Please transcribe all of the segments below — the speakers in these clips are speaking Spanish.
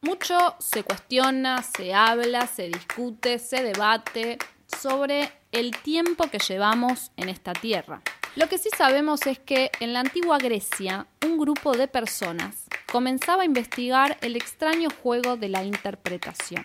Mucho se cuestiona, se habla, se discute, se debate sobre el tiempo que llevamos en esta tierra. Lo que sí sabemos es que en la antigua Grecia un grupo de personas comenzaba a investigar el extraño juego de la interpretación.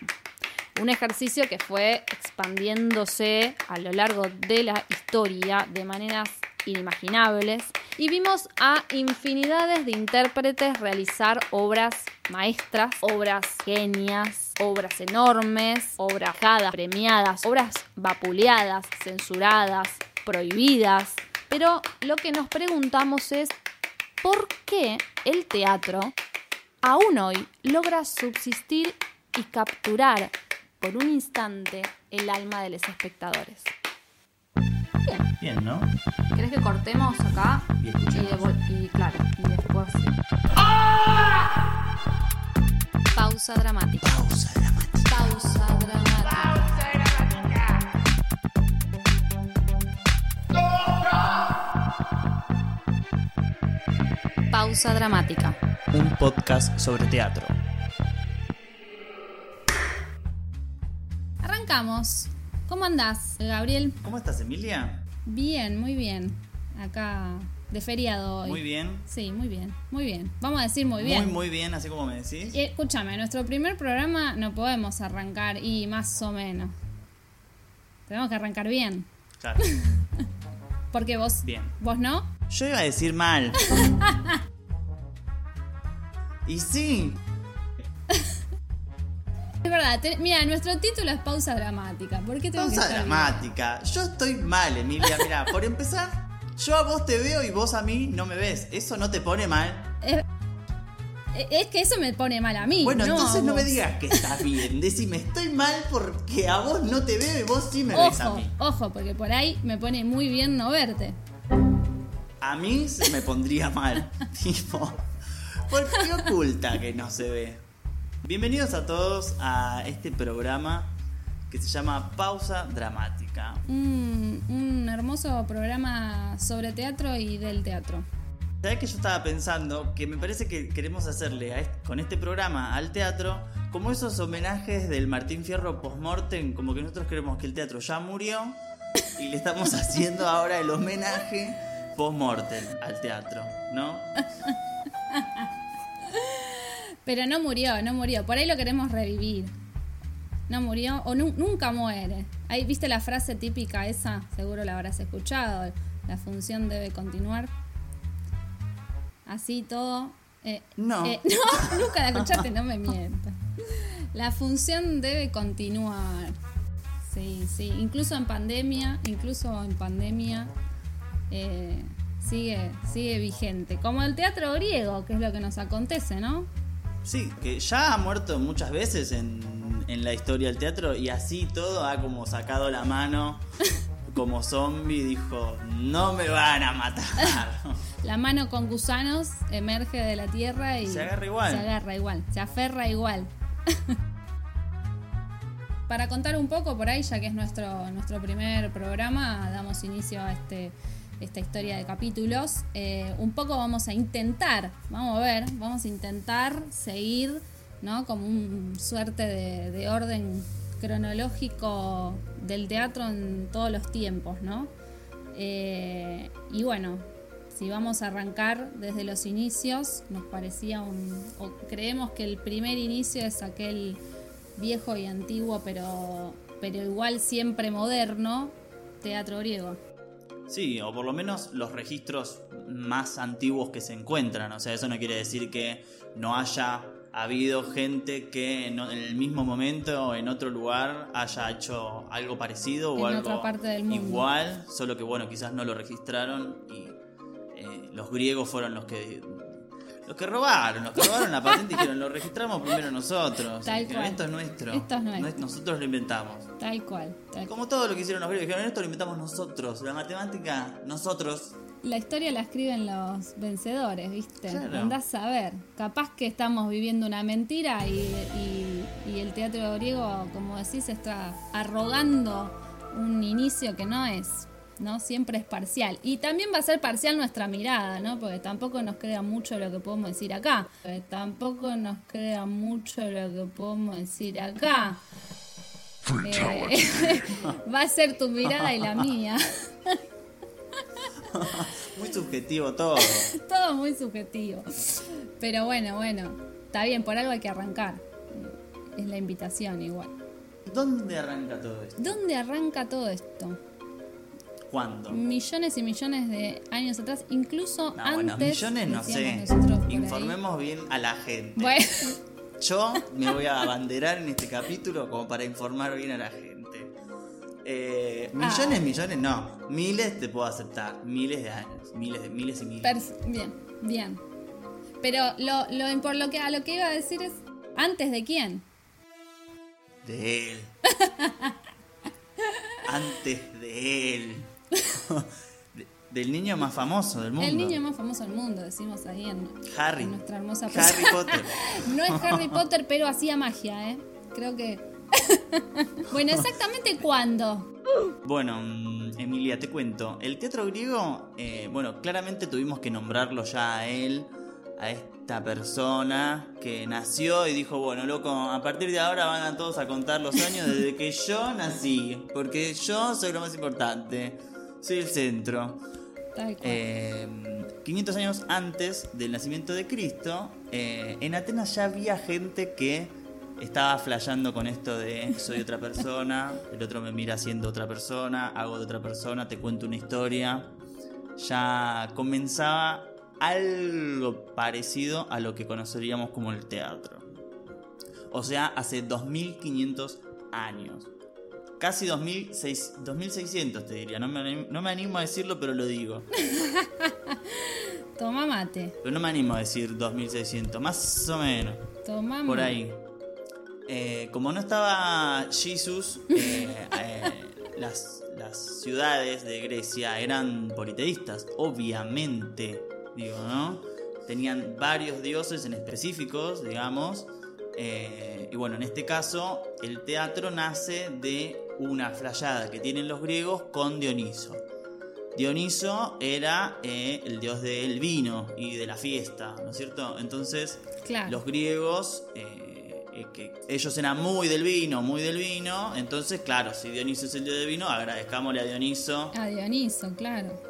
Un ejercicio que fue expandiéndose a lo largo de la historia de maneras inimaginables y vimos a infinidades de intérpretes realizar obras maestras, obras genias, obras enormes, obras premiadas, obras vapuleadas, censuradas, prohibidas. Pero lo que nos preguntamos es por qué el teatro aún hoy logra subsistir y capturar por un instante el alma de los espectadores. Bien. Bien, ¿no? ¿Querés que cortemos acá? Y escuchemos. Y, claro, y después. Pausa dramática. Pausa dramática. Pausa dramática. Pausa dramática. Un podcast sobre teatro. Arrancamos. ¿Cómo andás, Gabriel? ¿Cómo estás, Emilia? Bien, muy bien. Acá de feriado hoy. Muy bien. Sí, muy bien, muy bien. Vamos a decir muy bien. Muy, muy bien, así como me decís. Y escúchame, nuestro primer programa no podemos arrancar y más o menos. Tenemos que arrancar bien. Claro. Porque vos, Bien. vos no. Yo iba a decir mal. y sí. Es verdad, te- mira, nuestro título es pausa dramática. ¿Por qué tengo Pausa dramática. Yo estoy mal, Emilia. Mira, por empezar, yo a vos te veo y vos a mí no me ves. ¿Eso no te pone mal? Es, es que eso me pone mal a mí. Bueno, no entonces no me digas que estás bien. Decime, estoy mal porque a vos no te veo y vos sí me ves a mí. ojo, porque por ahí me pone muy bien no verte. A mí se me pondría mal. tipo, ¿por qué oculta que no se ve? Bienvenidos a todos a este programa que se llama Pausa Dramática. Un, un hermoso programa sobre teatro y del teatro. ¿Sabes que yo estaba pensando que me parece que queremos hacerle a con este programa al teatro como esos homenajes del Martín Fierro post-mortem, como que nosotros creemos que el teatro ya murió y le estamos haciendo ahora el homenaje post-mortem al teatro, ¿no? Pero no murió, no murió. Por ahí lo queremos revivir. No murió o nu- nunca muere. Ahí viste la frase típica esa, seguro la habrás escuchado. La función debe continuar. Así todo. eh, No. eh, no, nunca la escuchaste, no me mientas. La función debe continuar. Sí, sí. Incluso en pandemia, incluso en pandemia, eh, sigue, sigue vigente. Como el teatro griego, que es lo que nos acontece, ¿no? Sí, que ya ha muerto muchas veces en, en la historia del teatro y así todo ha como sacado la mano como zombie dijo, no me van a matar. La mano con gusanos emerge de la tierra y Se agarra igual. Se agarra igual, se aferra igual. Para contar un poco por ahí, ya que es nuestro, nuestro primer programa, damos inicio a este, esta historia de capítulos. Eh, un poco vamos a intentar, vamos a ver, vamos a intentar seguir, ¿no? Como un suerte de, de orden cronológico del teatro en todos los tiempos, ¿no? Eh, y bueno, si vamos a arrancar desde los inicios, nos parecía un. o creemos que el primer inicio es aquel viejo y antiguo, pero, pero igual siempre moderno, teatro griego. Sí, o por lo menos los registros más antiguos que se encuentran. O sea, eso no quiere decir que no haya habido gente que en, en el mismo momento o en otro lugar haya hecho algo parecido o En algo otra parte del mundo. igual, solo que bueno, quizás no lo registraron y eh, los griegos fueron los que los que robaron, los que robaron la patente y dijeron, lo registramos primero nosotros. Tal dijeron, cual. esto es nuestro. Esto es nuestro. nosotros lo inventamos. Tal cual. tal Como todo lo que hicieron los griegos, dijeron, esto lo inventamos nosotros. La matemática, nosotros. La historia la escriben los vencedores, ¿viste? Claro. Andás a ver. Capaz que estamos viviendo una mentira y, y- y el teatro griego, como decís, está arrogando un inicio que no es. ¿no? Siempre es parcial. Y también va a ser parcial nuestra mirada, ¿no? Porque tampoco nos crea mucho lo que podemos decir acá. Porque tampoco nos crea mucho lo que podemos decir acá. Eh, va a ser tu mirada y la mía. muy subjetivo todo. todo muy subjetivo. Pero bueno, bueno, está bien, por algo hay que arrancar. Es la invitación igual. ¿Dónde arranca todo esto? ¿Dónde arranca todo esto? ¿Cuándo? Millones y millones de años atrás, incluso antes. Bueno, millones no sé. Informemos bien a la gente. Bueno. Yo me voy a abanderar en este capítulo como para informar bien a la gente. Eh, millones, ah. millones, no. Miles te puedo aceptar. Miles de años. Miles de miles y miles. bien, bien. Pero lo, lo, por lo que, a lo que iba a decir es, ¿antes de quién? De él. antes de él. del niño más famoso del mundo. El niño más famoso del mundo, decimos ahí en, Harry. nuestra hermosa Harry Potter. no es Harry Potter, pero hacía magia, ¿eh? Creo que bueno, exactamente cuándo. Bueno, mm, Emilia, te cuento. El teatro griego, eh, bueno, claramente tuvimos que nombrarlo ya a él, a esta persona que nació y dijo, bueno, loco, a partir de ahora van a todos a contar los años desde que yo nací, porque yo soy lo más importante, soy el centro. 500 eh, años antes del nacimiento de Cristo, eh, en Atenas ya había gente que estaba flasheando con esto de soy otra persona, el otro me mira siendo otra persona, hago de otra persona, te cuento una historia. Ya comenzaba algo parecido a lo que conoceríamos como el teatro. O sea, hace 2500 años. Casi 2600 te diría. No me, animo, no me animo a decirlo, pero lo digo. Toma mate. Pero no me animo a decir 2600, más o menos. Toma Por ahí. Eh, como no estaba Jesús, eh, eh, las, ciudades de Grecia eran politeístas, obviamente, digo, ¿no? Tenían varios dioses en específicos, digamos. y bueno, en este caso, el teatro nace de una flayada que tienen los griegos con Dioniso. Dioniso era el dios del vino y de la fiesta, ¿no es cierto? Entonces, los griegos eh, que ellos eran muy del vino, muy del vino, entonces claro, si Dioniso es el dios del vino, agradezcámosle a Dioniso. A Dioniso, claro.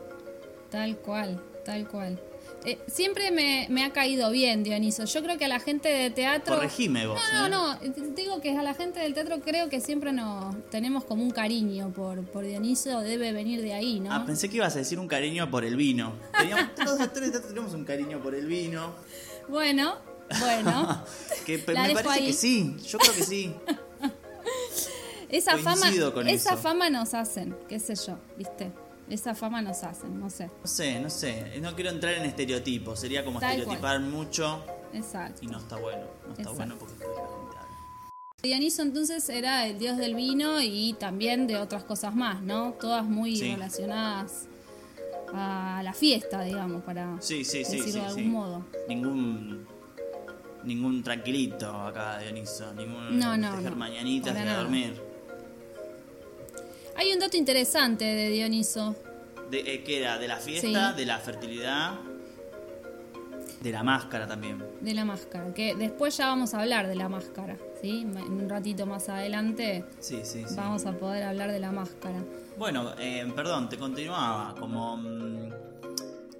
Tal cual, tal cual. Eh, siempre me, ha caído bien Dioniso. Yo creo que a la gente de teatro. Corregime vos. No, no, ¿eh? no. Digo que a la gente del teatro creo que siempre nos tenemos como un cariño por, por Dioniso. Debe venir de ahí, ¿no? Ah, pensé que ibas a decir un cariño por el vino. Teníamos, todos los actores de teatro tenemos un cariño por el vino. Bueno, bueno. que me parece que sí, yo creo que sí. esa fama, esa fama nos hacen, qué sé yo, ¿viste? Esa fama nos hacen, no sé. No sé, no sé. No quiero entrar en estereotipos. Sería como estereotipar mucho. Exacto. Y no está bueno. No está bueno porque la gente Dioniso entonces era el dios del vino y también de otras cosas más, ¿no? Todas muy relacionadas a la fiesta, digamos, para sí, sí, decirlo de algún modo. Ningún ningún tranquilito acá, Dioniso. Ningún no, no, dejar mañanitas de dormir. Hay un dato interesante de Dioniso. De, eh, ¿Qué era? ¿De la fiesta? ¿De la fertilidad? De la máscara también. De la máscara, que después ya vamos a hablar de la máscara, ¿sí? En un ratito más adelante sí, sí, vamos a poder hablar de la máscara. Bueno, eh, perdón, te continuaba. Como mm,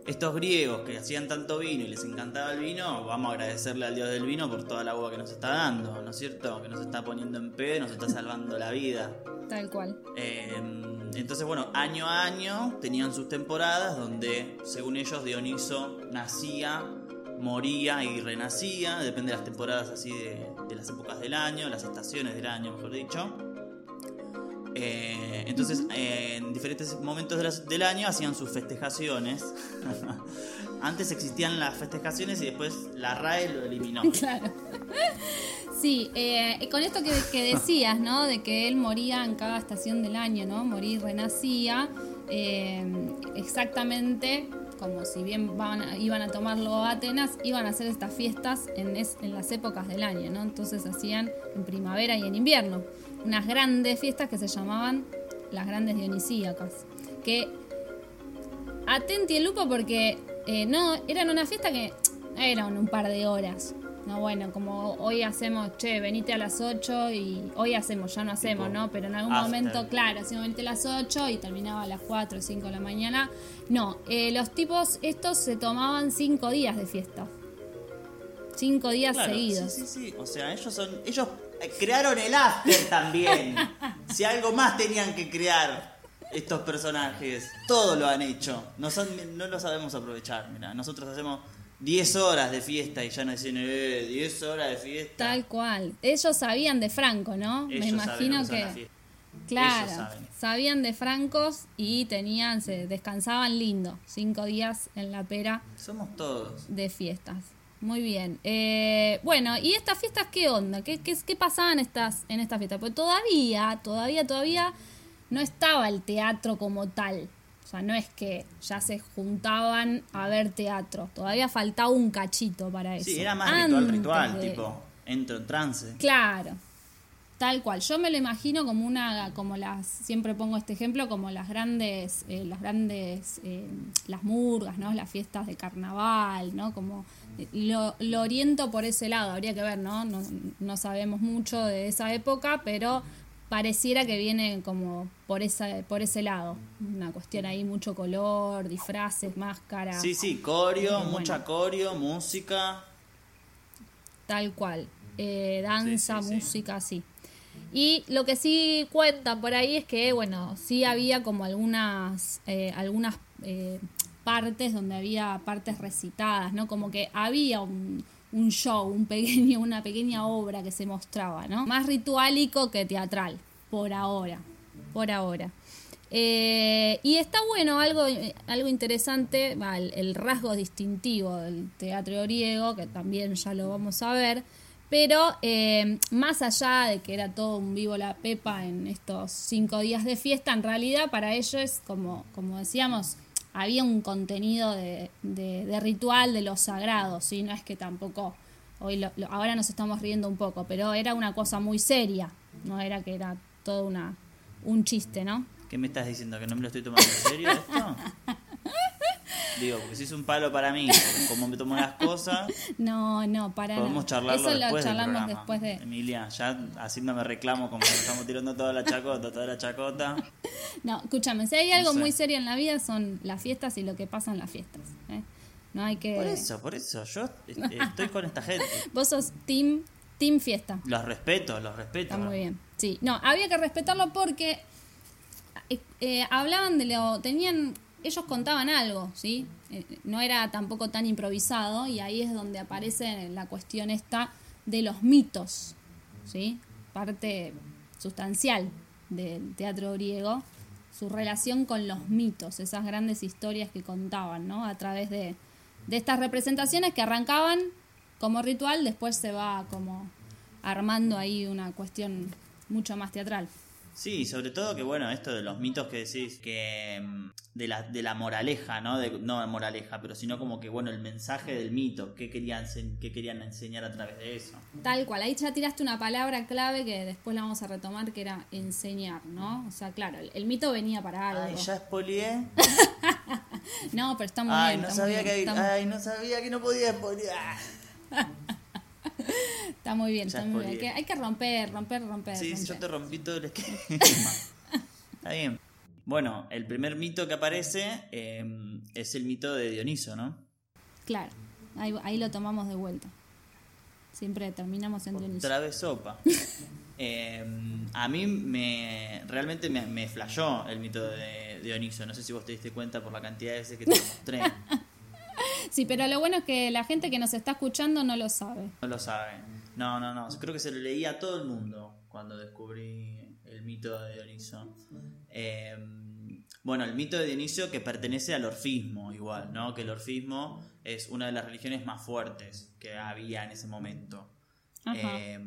estos griegos que hacían tanto vino y les encantaba el vino, vamos a agradecerle al dios del vino por toda la agua que nos está dando, ¿no es cierto? Que nos está poniendo en pedo, nos está salvando la vida. Tal cual. Em, entonces, bueno, año a año tenían sus temporadas donde, según ellos, Dioniso nacía, moría y renacía, depende de las temporadas así de, de las épocas del año, las estaciones del año, mejor dicho. Eh, entonces, en diferentes momentos del año hacían sus festejaciones. Antes existían las festejaciones y después la RAE lo eliminó. Claro. Sí, eh, con esto que, decías, ¿no? De que él moría en cada estación del año, ¿no? Morir renacía. Eh, exactamente como si bien iban a tomarlo a Atenas, iban a hacer estas fiestas en, en las épocas del año, ¿no? Entonces hacían en primavera y en invierno unas grandes fiestas que se llamaban las grandes dionisíacas, que atenti el lupo porque eh, no, eran una fiesta que eran un par de horas. No, bueno, como hoy hacemos, che, venite a las 8 y hoy hacemos, ya no hacemos, ¿no? Pero en algún after. momento, claro, hacíamos venite a las 8 y terminaba a las 4 o 5 de la mañana. No, eh, los tipos, estos se tomaban 5 días de fiesta. 5 días Claro, seguidos. Sí, sí, sí. O sea, ellos son. Ellos crearon el after también. si algo más tenían que crear estos personajes. Todo lo han hecho. No, son, no lo sabemos aprovechar. Mira, nosotros hacemos 10 horas de fiesta y ya nos dicen, eh, 10 horas de fiesta. Tal cual. Ellos sabían de Franco, ¿no? Ellos Me imagino que. Claro, saben. sabían de francos y tenían, se descansaban lindo, cinco días en la pera Somos todos. de fiestas. Muy bien. Eh, bueno, ¿y estas fiestas qué onda? ¿Qué, qué, qué pasaban estas, en estas fiestas? Pues todavía, todavía, todavía no estaba el teatro como tal. O sea, no es que ya se juntaban a ver teatro. Todavía faltaba un cachito para eso. Sí, era más ritual, ritual. de- Tipo, entro en trance. Claro, tal cual. Yo me lo imagino como una, como las, siempre pongo este ejemplo, como las grandes, eh, las grandes, eh, las murgas, ¿no? Las fiestas de carnaval, ¿no? Como eh, lo, lo oriento por ese lado, habría que ver, ¿no? ¿no? No sabemos mucho de esa época, pero pareciera que viene como por esa, por ese lado. Una cuestión ahí, mucho color, disfraces, máscaras. Sí, sí, coreo, Bueno. mucha coreo, música. Tal cual. Eh, danza, Sí, sí, sí. música, sí. Y lo que sí cuenta por ahí es que, bueno, sí había como algunas, eh, algunas eh, partes donde había partes recitadas, ¿no? Como que había un, show, un pequeño, una pequeña obra que se mostraba, ¿no? Más ritualico que teatral, por ahora, por ahora. Eh, y está bueno, algo, algo interesante, el, el rasgo distintivo del teatro griego, que también ya lo vamos a ver, pero eh, más allá de que era todo un vivo la pepa en estos cinco días de fiesta, en realidad para ellos, como, como decíamos, había un contenido de, de- de ritual de lo sagrado, ¿sí? No es que tampoco, hoy lo- lo- ahora nos estamos riendo un poco, pero era una cosa muy seria, no era que era todo una, un chiste, ¿no? ¿Qué me estás diciendo? ¿Que no me lo estoy tomando en serio esto? Digo, porque si es un palo para mí, como me tomo las cosas, No, no, para podemos charlarlo Eso después charlamos después de... Emilia, ya así no me reclamo como que nos estamos tirando toda la chacota, toda la chacota. No, escúchame, si hay algo No sé. muy serio en la vida son las fiestas y lo que pasa en las fiestas. ¿eh? No hay que... Por eso, por eso, yo este, estoy con esta gente. Vos sos team, team fiesta. Los respeto, los respeto. Está muy bien. Sí, no, había que respetarlo porque eh, eh, hablaban de lo. Tenían. Ellos contaban algo, ¿sí? Eh, no era tampoco tan improvisado y ahí es donde aparece la cuestión esta de los mitos, ¿sí? Parte sustancial del teatro griego, su relación con los mitos, esas grandes historias que contaban, ¿no? A través de, de estas representaciones que arrancaban como ritual, después se va como armando ahí una cuestión mucho más teatral. Sí, sobre todo que bueno, esto de los mitos que decís, que mm, de la, de la moraleja, ¿no? De, no de moraleja, pero sino como que bueno, el mensaje del mito, qué querían, qué querían enseñar a través de eso. Tal cual, ahí ya tiraste una palabra clave que después la vamos a retomar, que era enseñar, ¿no? O sea, claro, el, el mito venía para algo. Ay, ya spoileé. No, pero está muy Ay, bien. no sabía bien, que ay, no sabía que no podía spoilear. está muy bien, Ya está muy bien. Que hay que romper, romper, romper. Sí, yo te rompí todo el esquema. Está bien. Bueno, el primer mito que aparece eh, es el mito de Dioniso, ¿no? Claro, ahí, ahí lo tomamos de vuelta. Siempre terminamos en Dionisio. Otra vez sopa. Eh, a mí me realmente me, me flashó el mito de Dioniso. No sé si vos te diste cuenta por la cantidad de veces que te lo mostré. Sí, pero lo bueno es que la gente que nos está escuchando no lo sabe. No lo saben. No, no, no. Creo que se lo leí a todo el mundo cuando descubrí el mito de Dioniso. Eh, bueno, el mito de Dioniso que pertenece al orfismo, igual, ¿no? Que el orfismo es una de las religiones más fuertes que había en ese momento. Eh,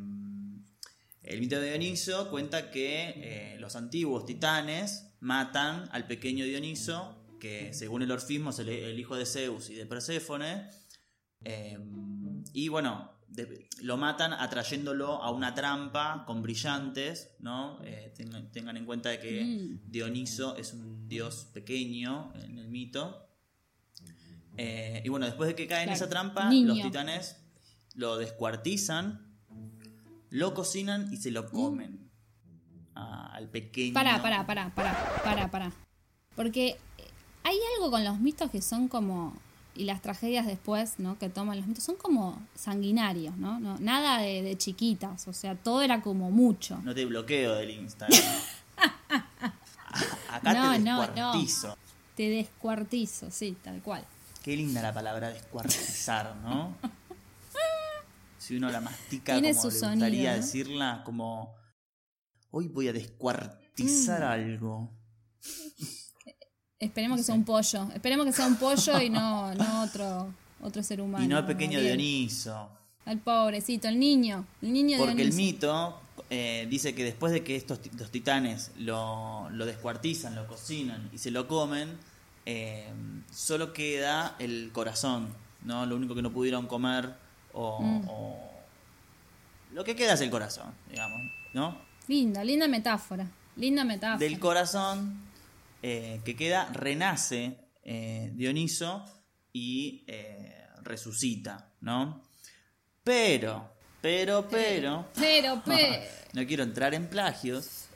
el mito de Dioniso cuenta que eh, los antiguos titanes matan al pequeño Dioniso, que según el orfismo es el, el hijo de Zeus y de Perséfone. Eh, y bueno, de- lo matan atrayéndolo a una trampa con brillantes, ¿no? Eh, tengan, tengan en cuenta de que Mm. Dioniso es un dios pequeño en el mito. Eh, y bueno, después de que cae en Claro, esa trampa, niño. los titanes lo descuartizan, lo cocinan y se lo comen a- al pequeño. Pará, pará, pará, pará, pará, pará. Porque hay algo con los mitos que son como. Y las tragedias después, ¿no? Que toman los mitos, son como sanguinarios, ¿no? no nada de, de chiquitas, o sea, todo era como mucho. No te bloqueo del Instagram. Acá No, te no, no. descuartizo. Te descuartizo, sí, tal cual. Qué linda la palabra descuartizar, ¿no? Si uno la mastica Tiene como su le gustaría sonido, ¿no? decirla, como hoy voy a descuartizar Mm. algo. Esperemos que sea un pollo. Esperemos que sea un pollo y no, no otro, otro ser humano. y no el pequeño. Dioniso. Al pobrecito, el niño. El niño Porque el mito eh, dice que después de que estos los titanes lo, lo descuartizan, lo cocinan y se lo comen, eh, solo queda el corazón, ¿no? Lo único que no pudieron comer o, Mm. o- lo que queda es el corazón, digamos, ¿no? Linda, linda metáfora. Linda metáfora. Del corazón eh, que queda renace eh, Dioniso y eh, resucita, ¿no? Pero, pero, pero... Pero, pero. no quiero entrar en plagios.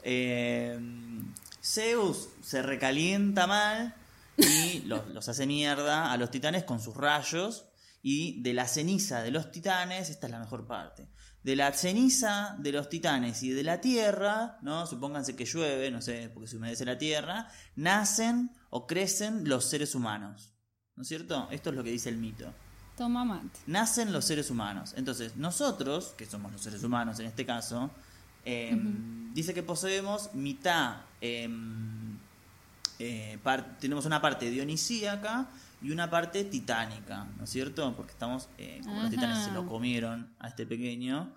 Zeus se recalienta mal y los, los hace mierda a los titanes con sus rayos. Y de la ceniza de los titanes, esta es la mejor parte. De la ceniza de los titanes y de la tierra, ¿no? Supónganse que llueve, no sé, porque se humedece la tierra, nacen o crecen los seres humanos. ¿No es cierto? Esto es lo que dice el mito Toma mate. nacen los seres humanos. Entonces, nosotros, que somos los seres humanos en este caso, eh, dice que poseemos mitad, eh, eh, tenemos una parte dionisíaca y una parte titánica, ¿no es cierto? Porque estamos, eh, como los titanes se lo comieron a este pequeño,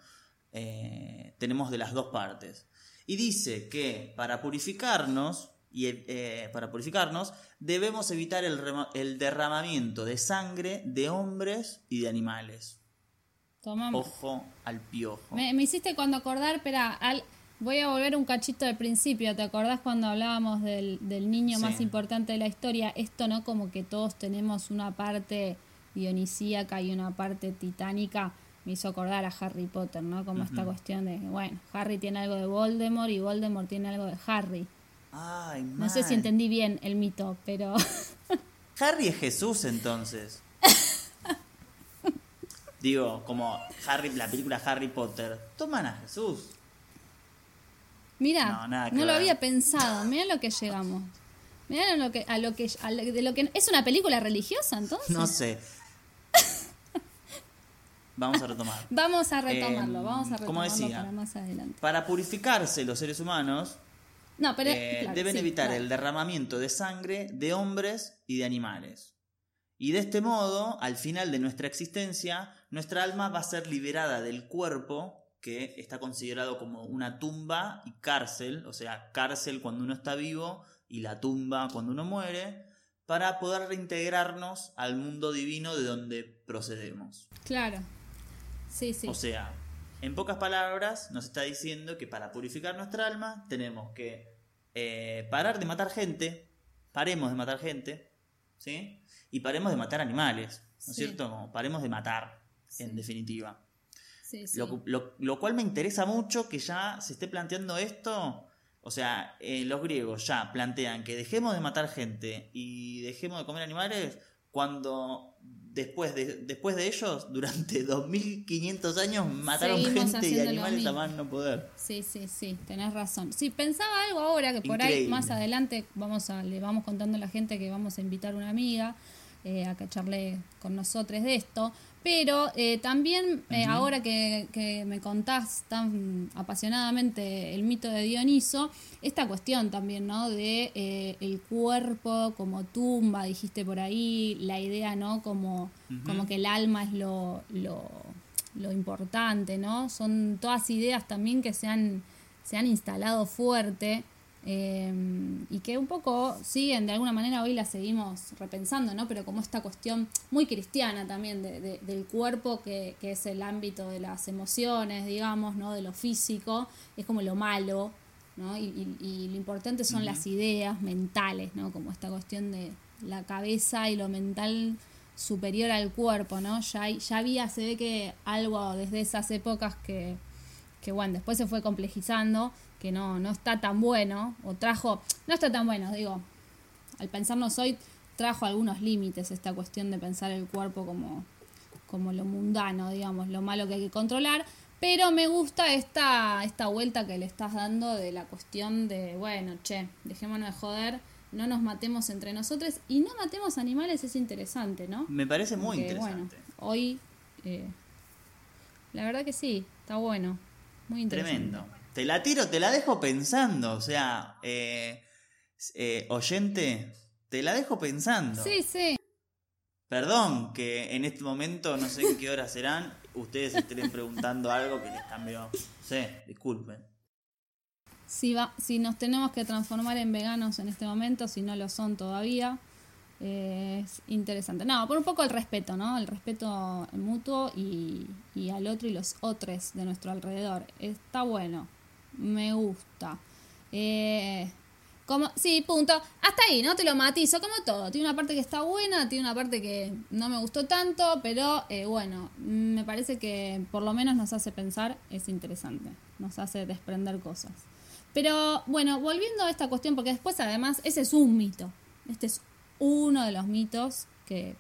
eh, tenemos de las dos partes. Y dice que para purificarnos, y eh, para purificarnos, debemos evitar el, derramamiento de sangre de hombres y de animales. Toma mate. Ojo al piojo. Me, me hiciste cuando acordar, espera, al, voy a volver un cachito del principio. ¿Te acordás cuando hablábamos del, del niño Sí. más importante de la historia? Esto, ¿no? Como que todos tenemos una parte dionisíaca y una parte titánica. Me hizo acordar a Harry Potter, ¿no? Como esta cuestión de, bueno, Harry tiene algo de Voldemort y Voldemort tiene algo de Harry. Ay, No sé si entendí bien el mito, pero Harry es Jesús entonces. Digo, como Harry, la película Harry Potter, toman a Jesús. Mira, No, lo había pensado. Mira lo que llegamos. Mira lo que, a lo que, a lo- de lo que es una película religiosa, entonces. No sé. Vamos a retomar. Vamos a retomarlo, Eh, vamos a como retomarlo decía, para más adelante. Para purificarse los seres humanos, No, pero eh, claro, deben sí, evitar claro. el derramamiento de sangre de hombres y de animales. Y de este modo, al final de nuestra existencia, nuestra alma va a ser liberada del cuerpo, que está considerado como una tumba y cárcel, o sea, cárcel cuando uno está vivo y la tumba cuando uno muere, para poder reintegrarnos al mundo divino de donde procedemos. Claro. Sí, sí. O sea, en pocas palabras, nos está diciendo que para purificar nuestra alma tenemos que eh, parar de matar gente, paremos de matar gente, ¿sí? Y paremos de matar animales, ¿no es Sí. cierto? Como paremos de matar, Sí. en definitiva. Sí, sí. Lo, lo- lo cual me interesa mucho que ya se esté planteando esto. O sea, eh, los griegos ya plantean que dejemos de matar gente y dejemos de comer animales cuando después de, después de ellos, durante 2500 años, mataron Seguimos gente y animales a más no poder. Sí, sí, sí, tenés razón. Sí, pensaba algo ahora que por ahí más adelante vamos a, le vamos contando a la gente que vamos a invitar a una amiga eh, a que charle con nosotros de esto. Pero eh, también eh, ahora que, que me contás tan apasionadamente el mito de Dioniso, esta cuestión también, ¿no? De eh, el cuerpo como tumba, dijiste por ahí, la idea, ¿no? Como, como que el alma es lo, lo, lo importante, ¿no? Son todas ideas también que se han, se han instalado fuerte Eh, y que un poco siguen, de alguna manera hoy la seguimos repensando, ¿no? Pero como esta cuestión muy cristiana también de, del cuerpo, que, que, es el ámbito de las emociones, digamos, ¿no? De lo físico, es como lo malo, ¿no? Y, y, lo importante son las ideas mentales, ¿no? Como esta cuestión de la cabeza y lo mental superior al cuerpo, ¿no? Ya, ya había, se ve que algo desde esas épocas que, que bueno, después se fue complejizando, que no, no está tan bueno, o trajo, no está tan bueno, digo, al pensarnos hoy, trajo algunos límites esta cuestión de pensar el cuerpo como, como lo mundano, digamos, lo malo que hay que controlar, pero me gusta esta, esta vuelta que le estás dando de la cuestión de, bueno, che, dejémonos de joder, no nos matemos entre nosotros y no matemos animales es interesante, ¿no? Me parece muy interesante. Bueno, hoy, eh, la verdad que sí, está bueno, muy interesante. Tremendo. Te la tiro, te la dejo pensando, o sea, eh, eh, oyente, te la dejo pensando. Sí, sí. Perdón que en este momento, no sé en qué hora serán, ustedes estén preguntando algo que les cambió. Sí, disculpen. Si, va, si nos tenemos que transformar en veganos en este momento, si no lo son todavía, eh, es interesante. No, por un poco el respeto, ¿no? El respeto mutuo y, y al otro y los otros de nuestro alrededor. Está bueno, me gusta. Eh, como, sí, punto. Hasta ahí, ¿no? Te lo matizo, como todo. Tiene una parte que está buena, tiene una parte que no me gustó tanto, pero eh, bueno, me parece que por lo menos nos hace pensar, es interesante. Nos hace desprender cosas. Pero bueno, volviendo a esta cuestión, porque después además, ese es un mito. Este es uno de los mitos que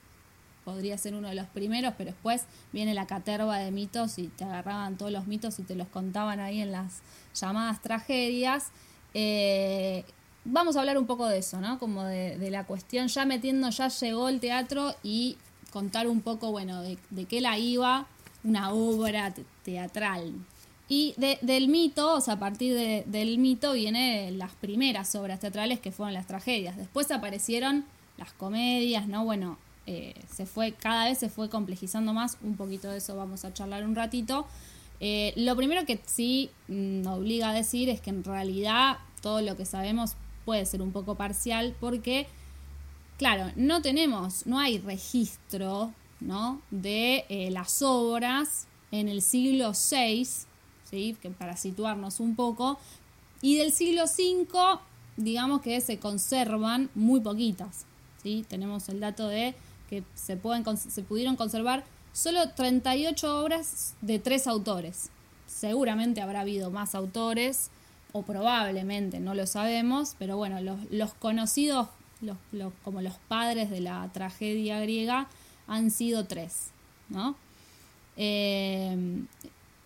podría ser uno de los primeros, pero después viene la caterva de mitos y te agarraban todos los mitos y te los contaban ahí en las llamadas tragedias. Eh, vamos a hablar un poco de eso, ¿no? Como de, la cuestión, ya metiendo, ya llegó el teatro y contar un poco, bueno, de, qué la iba una obra teatral. Y del mito, o sea, a partir del mito vienen las primeras obras teatrales que fueron las tragedias. Después aparecieron las comedias, ¿no? Bueno, eh, se fue, cada vez se fue complejizando más, un poquito de eso vamos a charlar un ratito. Eh, lo primero que sí mm, obliga a decir es que en realidad todo lo que sabemos puede ser un poco parcial porque, claro, no tenemos, no hay registro ¿no? de eh, las obras en el siglo VI, ¿sí? que para situarnos un poco, y del siglo V, digamos que se conservan muy poquitas. ¿sí? Tenemos el dato de que se, pueden, se pudieron conservar solo 38 obras de tres autores. Seguramente habrá habido más autores, o probablemente, no lo sabemos, pero bueno, los, conocidos los, como los padres de la tragedia griega han sido tres, ¿no? Eh,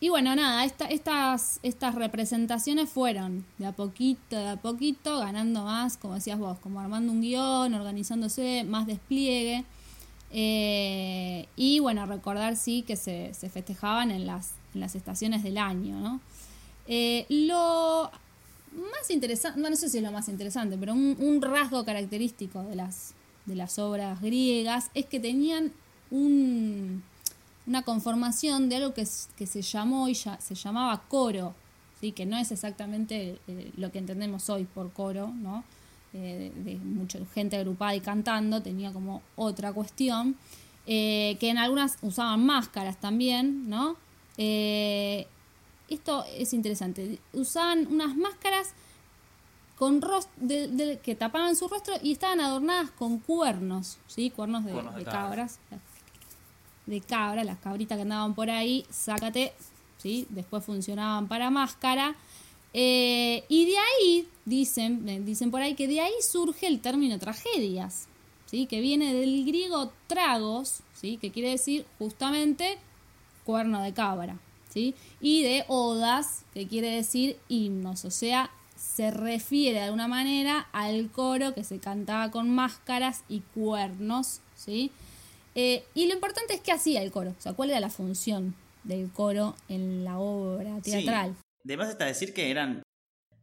y bueno, nada, estas, estas representaciones fueron de a poquito, de a poquito, ganando más, como decías vos, como armando un guion, organizándose, más despliegue. Eh, y bueno, recordar sí que se, festejaban en las, en las estaciones del año, ¿no? Eh, lo más interesante, no, sé si es lo más interesante, pero un, rasgo característico de las, de las obras griegas es que tenían un, una conformación de algo que, que se llamó y ya, se llamaba coro, ¿sí? que no es exactamente eh, lo que entendemos hoy por coro, ¿no? Eh, de, mucha gente agrupada y cantando, tenía como otra cuestión, que en algunas usaban máscaras también, ¿no? esto es interesante. Usaban unas máscaras con que tapaban su rostro y estaban adornadas con cuernos, ¿sí? Cuernos de, cabras. De cabra, las cabritas que andaban por ahí, sácate, ¿sí? Después funcionaban para máscara. Eh, y de ahí, dicen, eh, dicen por ahí que de ahí surge el término tragedias, ¿sí? Que viene del griego tragos, ¿sí? Que quiere decir justamente cuerno de cabra. Y de odas, que quiere decir himnos, o sea, se refiere de alguna manera al coro que se cantaba con máscaras y cuernos, ¿sí? Eh, y lo importante es qué hacía el coro, o sea, cuál era la función del coro en la obra teatral. Además está decir que eran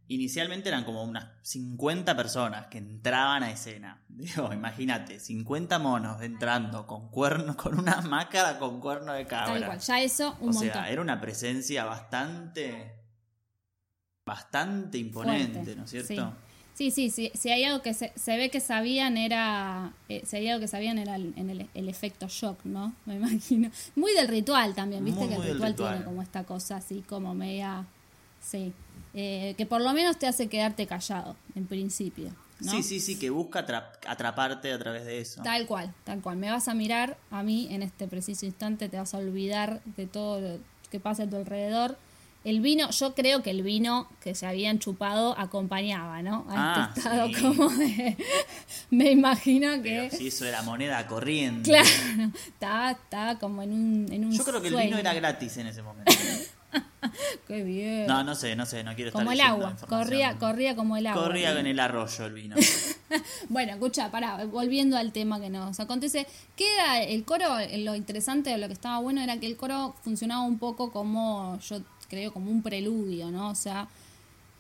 Inicialmente eran como unas 50 personas que entraban a escena. Digo, imagínate, 50 monos entrando con cuernos, con una máscara con cuerno de cabra. Tal cual, ya eso un o sea, era una presencia bastante bastante imponente, ¿no es cierto? Sí, sí, sí, si hay algo que se, se ve que sabían era, eh, si hay algo que sabían era el, en el, el efecto shock, ¿no? Me imagino. Muy del ritual también, viste Muy, que el ritual, ritual. tiene como esta cosa así como media, sí, Eh, que por lo menos te hace quedarte callado, en principio. ¿no? Sí, sí, sí, que busca atra- atraparte a través de eso. Tal cual, tal cual. Me vas a mirar a mí en este preciso instante, te vas a olvidar de todo lo que pasa a tu alrededor. El vino, yo creo que el vino que se habían chupado acompañaba, ¿no? A Ah, este estado sí. como de... Me imagino que... Pero si eso era moneda corriente. Claro, estaba, estaba como en un, en un Yo creo que el vino era gratis en ese momento. Qué bien. No, no sé, no sé, no quiero estar como el agua, corría, corría como el agua. Corría en el arroyo el vino. Bueno, escucha, pará, volviendo al tema que nos acontece, ¿qué era el coro? Lo interesante de lo que estaba bueno era que el coro funcionaba un poco como, yo creo, como un preludio, ¿no? O sea,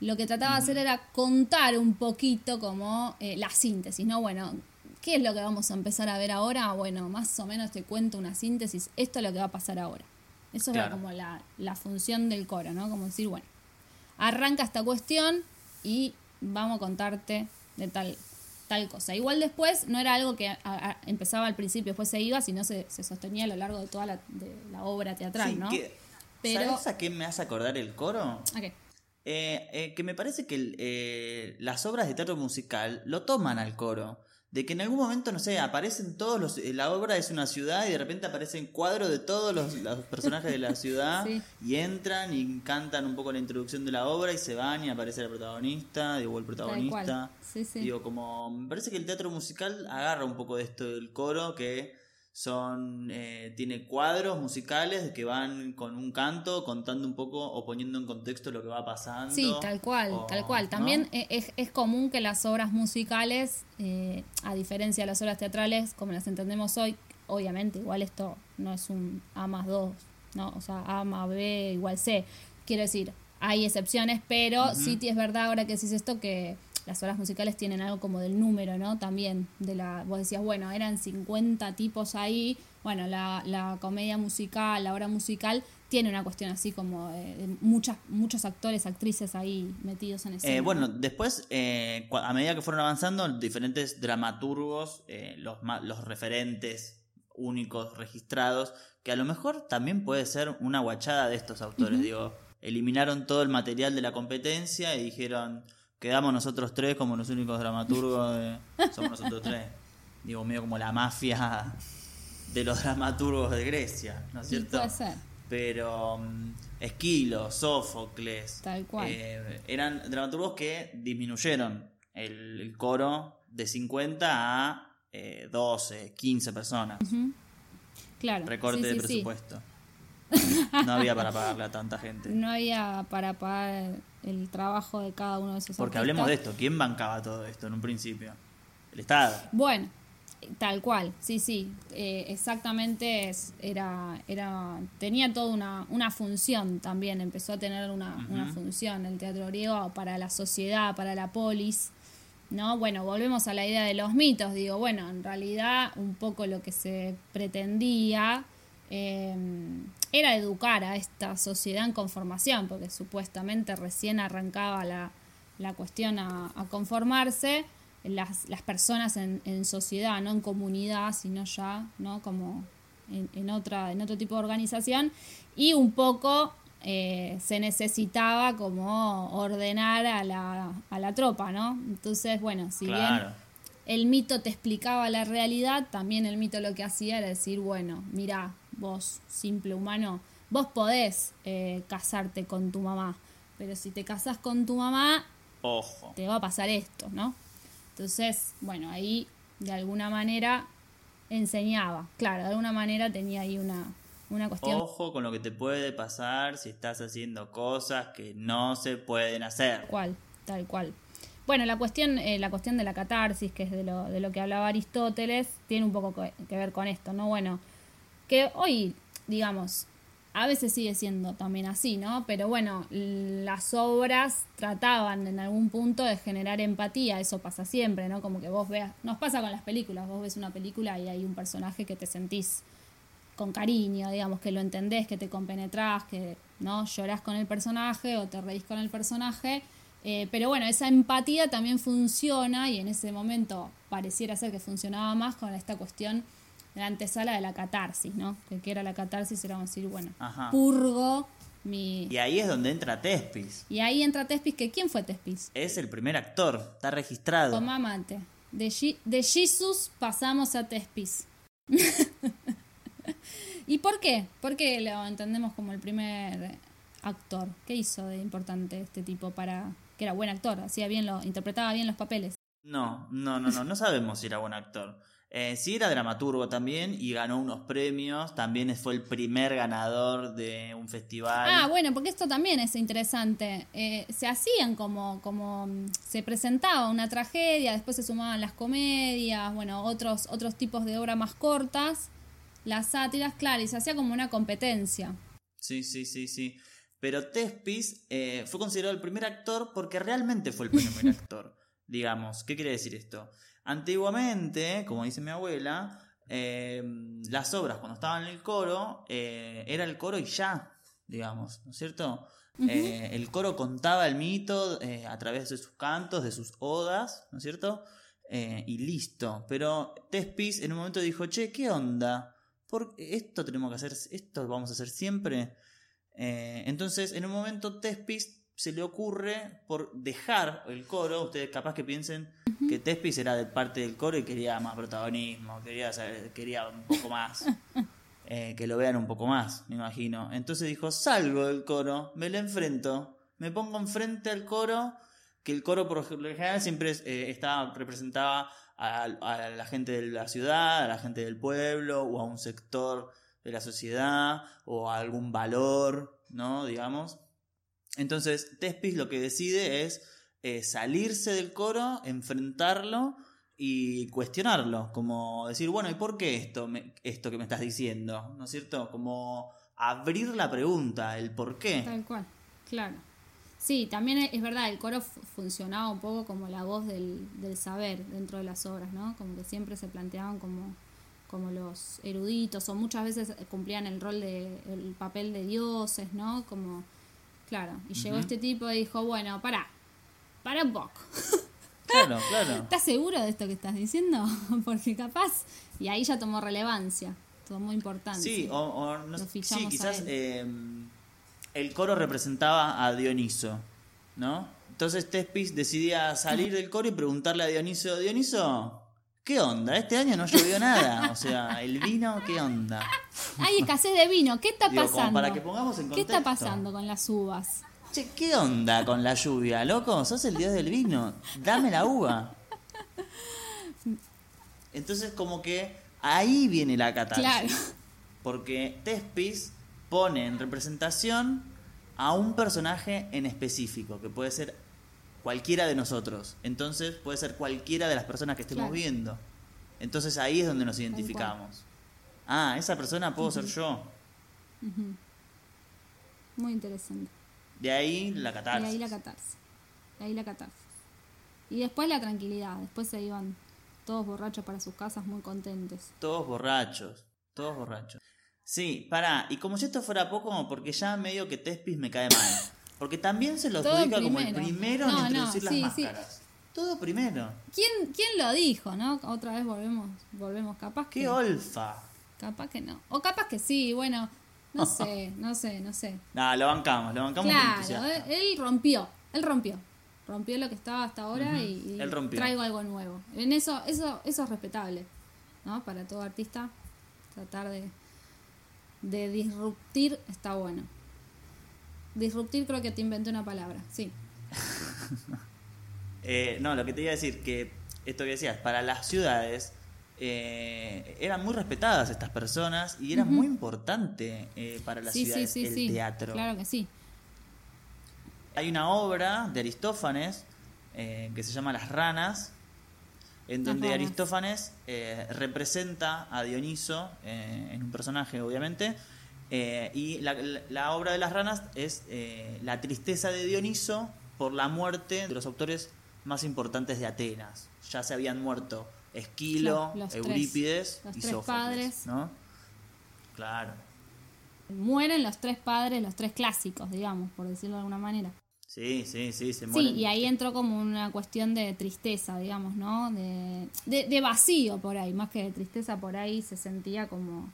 lo que trataba de hacer era contar un poquito como eh, la síntesis, ¿no? Bueno, ¿qué es lo que vamos a empezar a ver ahora? Bueno, más o menos te cuento una síntesis, esto es lo que va a pasar ahora. Eso era Claro. como la, la función del coro, ¿no? Como decir, bueno, arranca esta cuestión y vamos a contarte de tal tal cosa. Igual después no era algo que a- a- empezaba al principio, después se iba, sino se, se sostenía a lo largo de toda la, de la obra teatral, Sí, ¿no? que- Pero- ¿Sabes a qué me hace acordar el coro? ¿A qué? Eh, eh, que me parece que eh, las obras de teatro musical lo toman al coro. De que en algún momento, no sé, aparecen todos los. eh, La obra es una ciudad y de repente aparecen cuadros de todos los, los personajes de la ciudad Sí. y entran y cantan un poco la introducción de la obra y se van y aparece la protagonista, digo, el protagonista. Sí, sí. Digo, como. Me parece que el teatro musical agarra un poco de esto del coro que son eh, tiene cuadros musicales que van con un canto contando un poco o poniendo en contexto lo que va pasando Sí, tal cual, o- tal cual. También e- es, es común que las obras musicales, eh, a diferencia de las obras teatrales, como las entendemos hoy, obviamente, igual esto no es un A más 2, ¿no? O sea, A más B igual C. Quiero decir, hay excepciones, pero sí es verdad ahora que decís esto que las obras musicales tienen algo como del número, ¿no? También, de la, vos decías, bueno, eran 50 tipos ahí, bueno, la, la comedia musical, la obra musical, tiene una cuestión así como de, de muchas, muchos actores, actrices ahí metidos en escena. Eh, bueno, ¿no? después, eh, a medida que fueron avanzando, diferentes dramaturgos, eh, los, los referentes únicos registrados, que a lo mejor también puede ser una guachada de estos autores. Digo, eliminaron todo el material de la competencia y dijeron, quedamos nosotros tres como los únicos dramaturgos, de- somos nosotros tres. Digo, medio como la mafia de los dramaturgos de Grecia, ¿no es cierto? puede ser. Pero mm, Esquilo, Sófocles, Tal cual. eh, eran dramaturgos que disminuyeron el, el coro de 50 a eh, 12, 15 personas. Claro. Recorte sí, de sí. No había para pagarle a tanta gente. No había para pagar el trabajo de cada uno de esos Porque artistas. hablemos de esto, ¿quién bancaba todo esto en un principio? El Estado. Bueno, tal cual, sí, sí, eh, exactamente es- era, era, tenía toda una, una función también, empezó a tener una, una función el teatro griego para la sociedad, para la polis, ¿no? Bueno, volvemos a la idea de los mitos, digo, bueno, en realidad un poco lo que se pretendía eh, era educar a esta sociedad en conformación, porque supuestamente recién arrancaba la, la cuestión a, a conformarse, las, las personas en, en sociedad, no en comunidad, sino ya no como en, en otra, en otro tipo de organización, y un poco eh, se necesitaba como ordenar a la, a la tropa, ¿no? Entonces, bueno, si bien el mito te explicaba la realidad, también el mito lo que hacía era decir, bueno, mira, vos, simple humano, vos podés eh, casarte con tu mamá, pero si te casás con tu mamá, Ojo. te va a pasar esto, ¿no? Entonces, bueno, ahí de alguna manera enseñaba, claro, de alguna manera tenía ahí una, una cuestión. Ojo con lo que te puede pasar si estás haciendo cosas que no se pueden hacer. Tal cual, tal cual. Bueno, la cuestión, eh, la cuestión de la catarsis, que es de lo, de lo que hablaba Aristóteles, tiene un poco que, que ver con esto, ¿no? Bueno, que hoy, digamos, a veces sigue siendo también así, ¿no? Pero bueno, las obras trataban en algún punto de generar empatía, eso pasa siempre, ¿no? Como que vos veas, nos pasa con las películas, vos ves una película y hay un personaje que te sentís con cariño, digamos, que lo entendés, que te compenetrás, que no llorás con el personaje o te reís con el personaje. Eh, pero bueno, esa empatía también funciona y en ese momento pareciera ser que funcionaba más con esta cuestión la antesala de la catarsis, ¿no? Que, era la catarsis, era decir, bueno, purgo mi... Y ahí es donde entra Tespis. Y ahí entra Tespis, que ¿quién fue Tespis? Es el primer actor, está registrado. Toma mate. De, de Jesus pasamos a Tespis. ¿Y por qué? ¿Por qué lo entendemos como el primer actor? ¿Qué hizo de importante este tipo para que era buen actor? Hacía bien lo, interpretaba bien los papeles. No, no, no, no, no sabemos si era buen actor. Eh, sí era dramaturgo también y ganó unos premios. También fue el primer ganador de un festival. Ah, bueno, porque esto también es interesante. Eh, se hacían como, como mm, se presentaba una tragedia, después se sumaban las comedias, bueno, otros, otros tipos de obras más cortas, las sátiras, claro, y se hacía como una competencia. Sí, sí, sí, sí. Pero Tespis eh, fue considerado el primer actor porque realmente fue el primer actor. Digamos, ¿qué quiere decir esto? Antiguamente, como dice mi abuela, em, las obras cuando estaban en el coro, eh, era el coro y ya, digamos, ¿no es cierto? Eh, el coro contaba el mito eh, a través de sus cantos, de sus odas, ¿no es cierto? y listo. Pero Tespis en un momento dijo, che, ¿qué onda? ¿Por esto tenemos que hacer, esto vamos a hacer siempre? entonces, en un momento Tespis se le ocurre por dejar el coro, ustedes capaz que piensen que Tespis era de parte del coro y quería más protagonismo, quería, quería un poco más, eh, que lo vean un poco más, me imagino. Entonces dijo, salgo del coro, me le enfrento, me pongo enfrente al coro, que el coro por lo general siempre eh, estaba, representaba a, a la gente de la ciudad, a la gente del pueblo o a un sector de la sociedad o a algún valor, ¿no? Digamos. Entonces, Tespis lo que decide es eh, salirse del coro, enfrentarlo y cuestionarlo, como decir, bueno, ¿y por qué esto, esto que me estás diciendo? ¿No es cierto? Como abrir la pregunta, el por qué. Tal cual, claro. Sí, también es verdad, el coro funcionaba un poco como la voz del, saber dentro de las obras, ¿no? Como que siempre se planteaban como, como los eruditos, o muchas veces cumplían el rol de, el papel de dioses, ¿no? Como Claro, y llegó este tipo y dijo, bueno, para, para un poco. Claro, claro. ¿Estás seguro de esto que estás diciendo? Porque capaz, y ahí ya tomó relevancia, tomó importancia. Sí, o, no, sí quizás em, el coro representaba a Dioniso, ¿no? Entonces Tespis decidía salir del coro y preguntarle a Dioniso, Dioniso, ¿qué onda? Este año no llovió nada, o sea, el vino, ¿qué onda? Hay escasez de vino. ¿Qué está pasando? para que pongamos en ¿Qué está pasando con las uvas? Che, ¿qué onda con la lluvia, loco? Sos el dios del vino. Dame la uva. Entonces, como que ahí viene la catarsis. Claro. Porque Tespis pone en representación a un personaje en específico, que puede ser cualquiera de nosotros. Entonces, puede ser cualquiera de las personas que estemos viendo. Entonces, ahí es donde nos identificamos ah, esa persona puedo ser yo. Muy interesante. De ahí la catarsis. De ahí la catarsis. De ahí la catarsis. Y después la tranquilidad. Después se iban todos borrachos para sus casas muy contentos. Todos borrachos. Todos borrachos. Sí, pará. Y como si esto fuera poco, porque ya medio que Tespis me cae mal. Porque también se lo adjudica como el primero en introducir las máscaras. Todo primero. ¿Quién, ¿Quién lo dijo, no? Otra vez volvemos, volvemos capaz ¿Qué olfa? Capaz que no. O capaz que sí, bueno, no sé, no sé, no sé. No, lo bancamos, lo bancamos. Claro, él, rompió, él rompió. Rompió lo que estaba hasta ahora y, traigo algo nuevo. En eso, eso, eso es respetable, ¿no? Para todo artista, tratar de, de disruptir está bueno. Disruptir creo que te inventé una palabra, sí. eh, no, lo que te iba a decir, que esto que decías, para las ciudades eh, eran muy respetadas estas personas y era muy importante eh, para la ciudad el teatro. Claro que sí. Hay una obra de Aristófanes eh, que se llama Las ranas, en donde Aristófanes representa a Dioniso en un personaje, obviamente, y la, la, obra de las ranas es la tristeza de Dioniso por la muerte de los autores más importantes de Atenas. Ya se habían muerto Esquilo, Eurípides y tres padres. ¿no? Claro. Mueren los tres padres, los tres clásicos, digamos, por decirlo de alguna manera. Sí, sí, sí, se Sí, mueren. y ahí entró como una cuestión de tristeza, digamos, ¿no? De, de, de vacío por ahí, más que de tristeza por ahí se sentía como,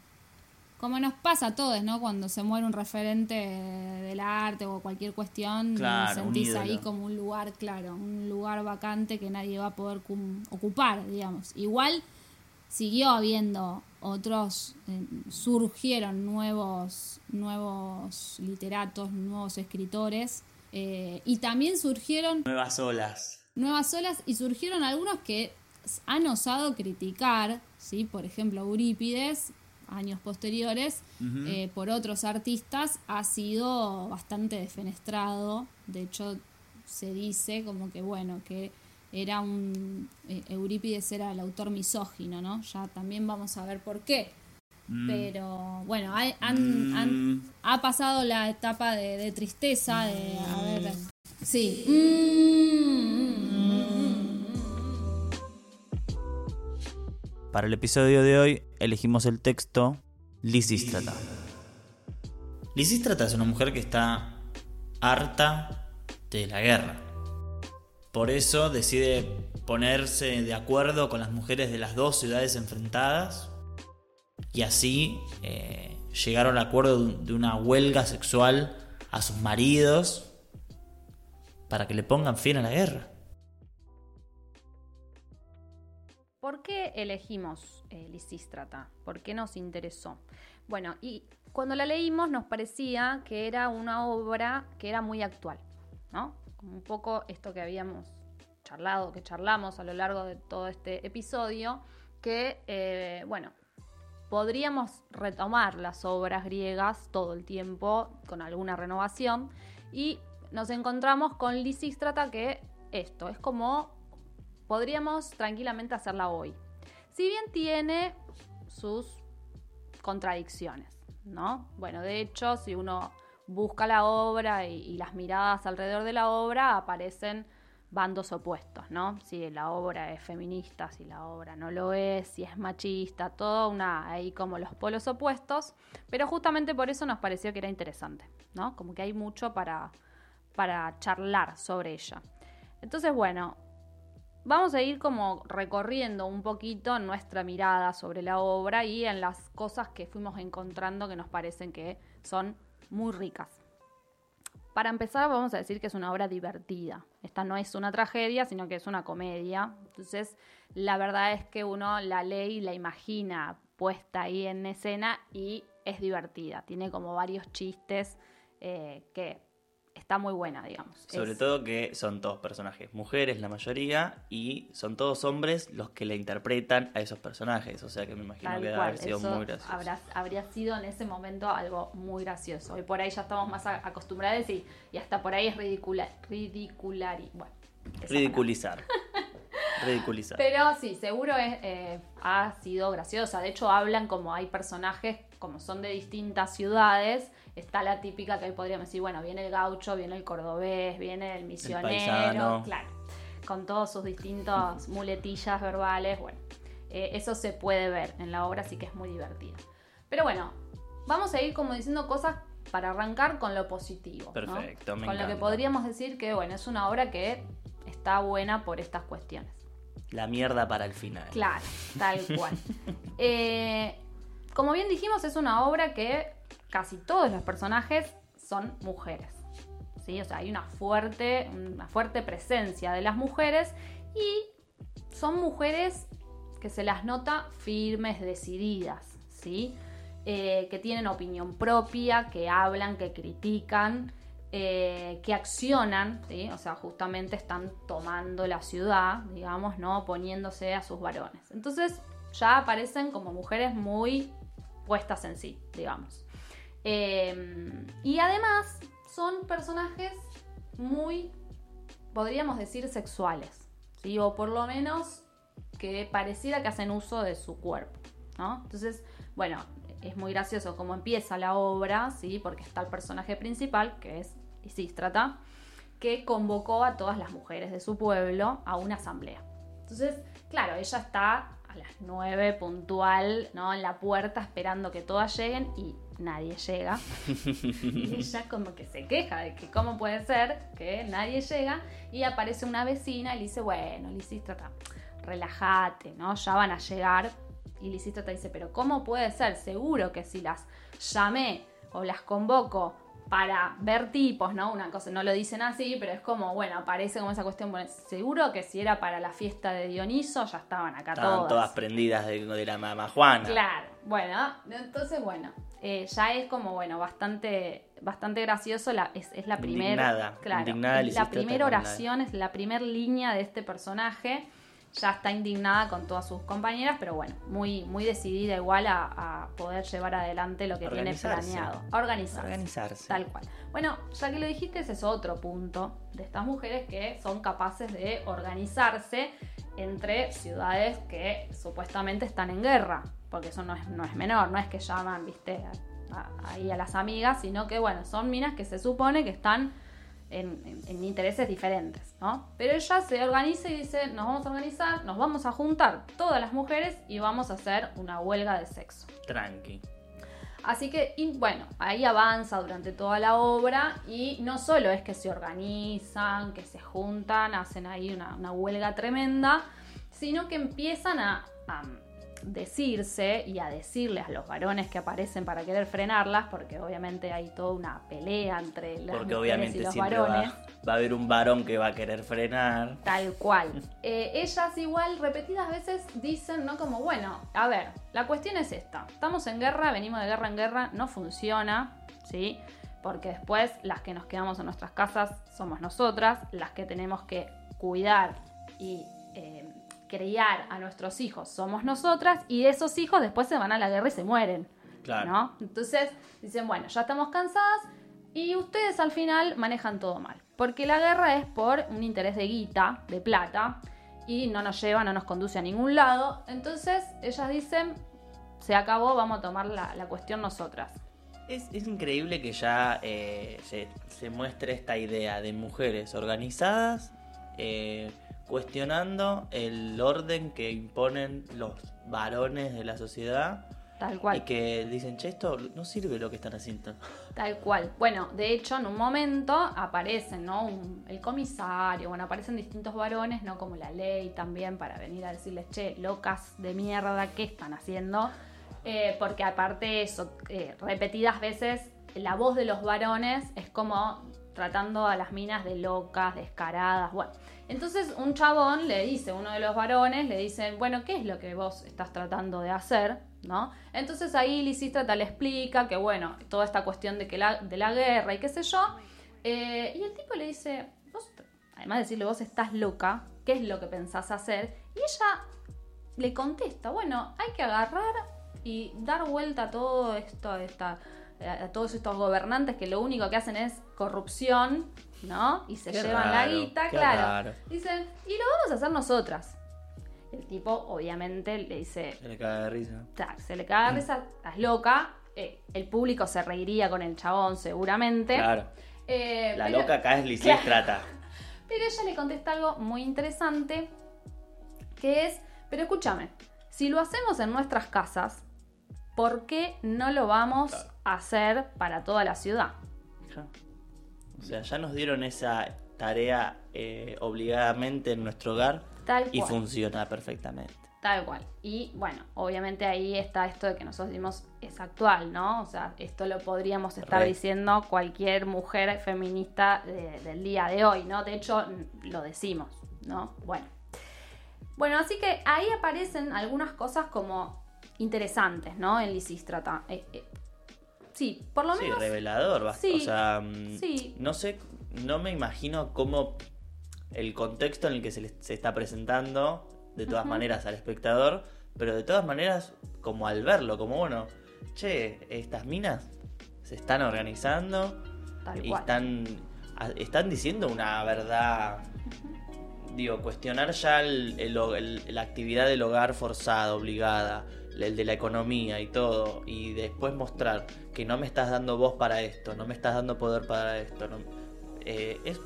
como nos pasa a todos, ¿no? Cuando se muere un referente del arte o cualquier cuestión, Claro, sentís ahí como un lugar, claro, un lugar vacante que nadie va a poder ocupar, digamos. Igual siguió habiendo otros, eh, surgieron nuevos, nuevos literatos, nuevos escritores, eh, y también surgieron Nuevas olas. nuevas olas y surgieron algunos que han osado criticar, ¿sí? por ejemplo Eurípides, años posteriores, eh, por otros artistas, ha sido bastante defenestrado, de hecho se dice como que bueno, que era un eh, Eurípides era el autor misógino, ¿no? Ya también vamos a ver por qué. Pero bueno, hay- han, han- Mm. ha pasado la etapa de, de tristeza, de a ver. Sí. Para el episodio de hoy elegimos el texto Lisístrata. Lisístrata es una mujer que está harta de la guerra. Por eso decide ponerse de acuerdo con las mujeres de las dos ciudades enfrentadas y así eh, llegaron al acuerdo de una huelga sexual a sus maridos para que le pongan fin a la guerra. ¿Por qué elegimos eh, Lisístrata? ¿Por qué nos interesó? Bueno, y cuando la leímos nos parecía que era una obra que era muy actual, ¿no? Un poco esto que habíamos charlado, que charlamos a lo largo de todo este episodio, que, eh, bueno, podríamos retomar las obras griegas todo el tiempo con alguna renovación y nos encontramos con Lisístrata que esto es como podríamos tranquilamente hacerla hoy. Si bien tiene sus contradicciones, ¿no? Bueno, de hecho, si uno busca la obra y, las miradas alrededor de la obra, aparecen bandos opuestos, ¿no? Si la obra es feminista, si la obra no lo es, si es machista, todo una ahí como los polos opuestos, pero justamente por eso nos pareció que era interesante, ¿no? Como que hay mucho para, para charlar sobre ella. Entonces, bueno, vamos a ir como recorriendo un poquito nuestra mirada sobre la obra y en las cosas que fuimos encontrando que nos parecen que son muy ricas. Para empezar, vamos a decir que es una obra divertida. Esta no es una tragedia, sino que es una comedia. Entonces, la verdad es que uno la lee y la imagina puesta ahí en escena y es divertida. Tiene como varios chistes eh, que está muy buena, digamos. Sobre Es- todo que son todos personajes mujeres la mayoría y son todos hombres los que le interpretan a esos personajes. O sea que me imagino Tal que debe haber sido eso muy gracioso. habrá- habría sido en ese momento algo muy gracioso. Y por ahí ya estamos más acostumbrados y, y hasta por ahí es ridicula, ridicular y bueno. Ridiculizar. Ridiculizar. Pero sí, seguro es, eh, ha sido graciosa. De hecho, hablan como hay personajes, como son de distintas ciudades. Está la típica que ahí podríamos decir, bueno, viene el gaucho, viene el cordobés, viene el misionero, paisano. claro, con todos sus distintos muletillas verbales. Bueno, eh, eso se puede ver en la obra, así que es muy divertida. Pero bueno, vamos a ir como diciendo cosas para arrancar con lo positivo. ¿no? Perfecto, me Con lo que podríamos decir que, bueno, es una obra que está buena por estas cuestiones. La mierda para el final. Claro, tal cual. Eh, como bien dijimos, es una obra que casi todos los personajes son mujeres. ¿sí? O sea, hay una fuerte, una fuerte presencia de las mujeres y son mujeres que se las nota firmes, decididas, ¿sí? Eh, que tienen opinión propia, que hablan, que critican, eh, que accionan, ¿sí? o sea, justamente están tomando la ciudad, digamos, ¿no? Oponiéndose a sus varones. Entonces ya aparecen como mujeres muy puestas en sí, digamos. Eh, y además son personajes muy, podríamos decir, sexuales, ¿sí? o por lo menos que pareciera que hacen uso de su cuerpo, ¿no? Entonces, bueno, es muy gracioso cómo empieza la obra, ¿sí? Porque está el personaje principal, que es Lisístrata, que convocó a todas las mujeres de su pueblo a una asamblea. Entonces, claro, ella está a las 9 puntual, ¿no? En la puerta esperando que todas lleguen y nadie llega. y ella como que se queja de que cómo puede ser que nadie llega y aparece una vecina y le dice, bueno, Lisístrata, relájate, ¿no? Ya van a llegar. Y Lisístrata dice, pero ¿cómo puede ser? Seguro que si las llamé o las convoco para ver tipos, ¿no? Una cosa, no lo dicen así, pero es como, bueno, aparece como esa cuestión, bueno, seguro que si era para la fiesta de Dioniso, ya estaban acá Estaban todas. todas prendidas de, de la mamá Juana. Claro, bueno, entonces bueno, eh, ya es como bueno, bastante, bastante gracioso, la, es, es la primera, claro, indignada la primera oración es la primera línea de este personaje, ya está indignada con todas sus compañeras, pero bueno, muy, muy decidida igual a, a poder llevar adelante lo que tiene planeado, a organizarse. Organizarse. Tal cual. Bueno, ya que lo dijiste, ese es otro punto de estas mujeres que son capaces de organizarse entre ciudades que supuestamente están en guerra, porque eso no es, no es menor, no es que llaman, viste, a- ahí a las amigas, sino que, bueno, son minas que se supone que están en, en- en intereses diferentes, ¿no? Pero ella se organiza y dice, nos vamos a organizar, nos vamos a juntar todas las mujeres y vamos a hacer una huelga de sexo. Tranqui. Así que, y bueno, ahí avanza durante toda la obra y no solo es que se organizan, que se juntan, hacen ahí una, una huelga tremenda, sino que empiezan a, a decirse y a decirles a los varones que aparecen para querer frenarlas, porque obviamente hay toda una pelea entre las Porque mujeres y obviamente los siempre varones. va, va a haber un varón que va a querer frenar. Tal cual. Eh, ellas igual repetidas veces dicen, ¿no? Como, bueno, a ver, la cuestión es esta. Estamos en guerra, venimos de guerra en guerra, no funciona, ¿sí? Porque después las que nos quedamos en nuestras casas somos nosotras, las que tenemos que cuidar y eh, criar a nuestros hijos somos nosotras, y esos hijos después se van a la guerra y se mueren. Claro. ¿no? Entonces dicen, bueno, ya estamos cansadas y ustedes al final manejan todo mal. Porque la guerra es por un interés de guita, de plata, y no nos lleva, no nos conduce a ningún lado. Entonces ellas dicen, se acabó, vamos a tomar la, la cuestión nosotras. Es, es increíble que ya eh, se, se muestre esta idea de mujeres organizadas eh, cuestionando el orden que imponen los varones de la sociedad Tal cual. y que dicen, che, esto no sirve lo que están haciendo. Tal cual. Bueno, de hecho, en un momento aparecen, ¿no? Un- el comisario, bueno, aparecen distintos varones, ¿no? Como la ley también, para venir a decirles, che, locas de mierda, ¿qué están haciendo? Eh, porque aparte de eso, eh, repetidas veces, la voz de los varones es como tratando a las minas de locas, descaradas, bueno. Entonces un chabón le dice, uno de los varones le dice, bueno, ¿qué es lo que vos estás tratando de hacer? ¿No? Entonces ahí Lisístrata le explica que, bueno, toda esta cuestión de, que la, de la guerra y qué sé yo. eh, y el tipo le dice, además de decirle, vos estás loca, ¿qué es lo que pensás hacer? Y ella le contesta, bueno, hay que agarrar y dar vuelta a todo esto, esta, a todos estos gobernantes que lo único que hacen es corrupción, ¿no? Y se Qué llevan la guita, qué claro. raro. Dicen, y lo vamos a hacer nosotras. El tipo, obviamente, le dice, Se le caga de risa. "Ta, se le caga de risa, estás loca. Eh, el público se reiría con el chabón, seguramente. Claro. Eh, La pero- loca acá es Lisístrata. pero ella le contesta algo muy interesante, que es, pero escúchame, si lo hacemos en nuestras casas, ¿por qué no lo vamos Claro. a hacer para toda la ciudad? O sea, ya nos dieron esa tarea eh, obligadamente en nuestro hogar Tal y cual. funciona perfectamente. Tal cual. Y bueno, obviamente ahí está esto de que nosotros decimos es actual, ¿no? O sea, esto lo podríamos estar Re. diciendo cualquier mujer feminista de- del día de hoy, ¿no? De hecho, lo decimos, ¿no? Bueno. Bueno, así que ahí aparecen algunas cosas como interesantes, ¿no? En Lisístrata. Eh, eh, sí, por lo Sí, menos. revelador. Sí, o sea, mm, sí. no sé, no me imagino cómo el contexto en el que se, le- se está presentando, de todas maneras, al espectador, pero de todas maneras, como al verlo, como bueno, che, estas minas se están organizando Tal y cual. están, están diciendo una verdad. Digo, cuestionar ya el- el el- la actividad del hogar forzada, obligada, el de la economía y todo, y después mostrar que no me estás dando voz para esto, no me estás dando poder para esto. no- eh, es,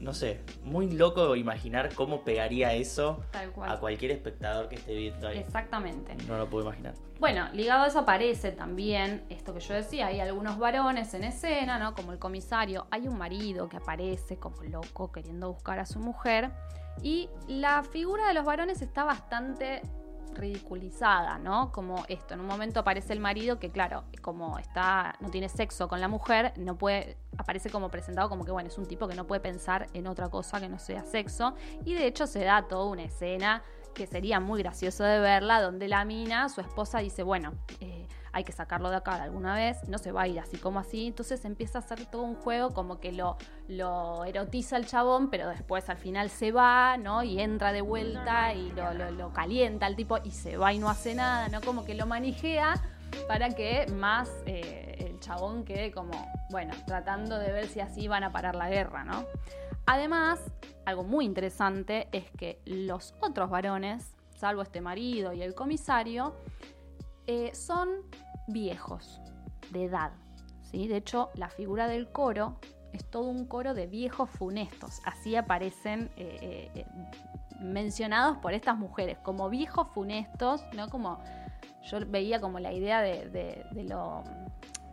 no sé, muy loco imaginar cómo pegaría eso a cualquier espectador que esté viendo ahí. Exactamente. No lo puedo imaginar. Bueno, ligado a eso aparece también esto que yo decía, hay algunos varones en escena, ¿no? Como el comisario, hay un marido que aparece como loco queriendo buscar a su mujer y la figura de los varones está bastante ridiculizada, ¿no? Como esto, en un momento aparece el marido que claro, como está no tiene sexo con la mujer, no puede aparece como presentado como que bueno, es un tipo que no puede pensar en otra cosa que no sea sexo y de hecho se da toda una escena que sería muy gracioso de verla, donde la mina, su esposa, dice, bueno, eh, hay que sacarlo de acá alguna vez, no se va a ir así como así, entonces empieza a hacer todo un juego como que lo, erotiza el chabón, pero después al final se va, ¿no? Y entra de vuelta y lo calienta al tipo y se va y no hace nada, ¿no? Como que lo manijea para que más eh, el chabón quede como, bueno, tratando de ver si así van a parar la guerra, ¿no? Además, algo muy interesante es que los otros varones, salvo este marido y el comisario, eh, son viejos, de edad. ¿sí? De hecho, la figura del coro es todo un coro de viejos funestos. Así aparecen eh, eh, mencionados por estas mujeres, como viejos funestos, ¿no? Como yo veía como la idea de, lo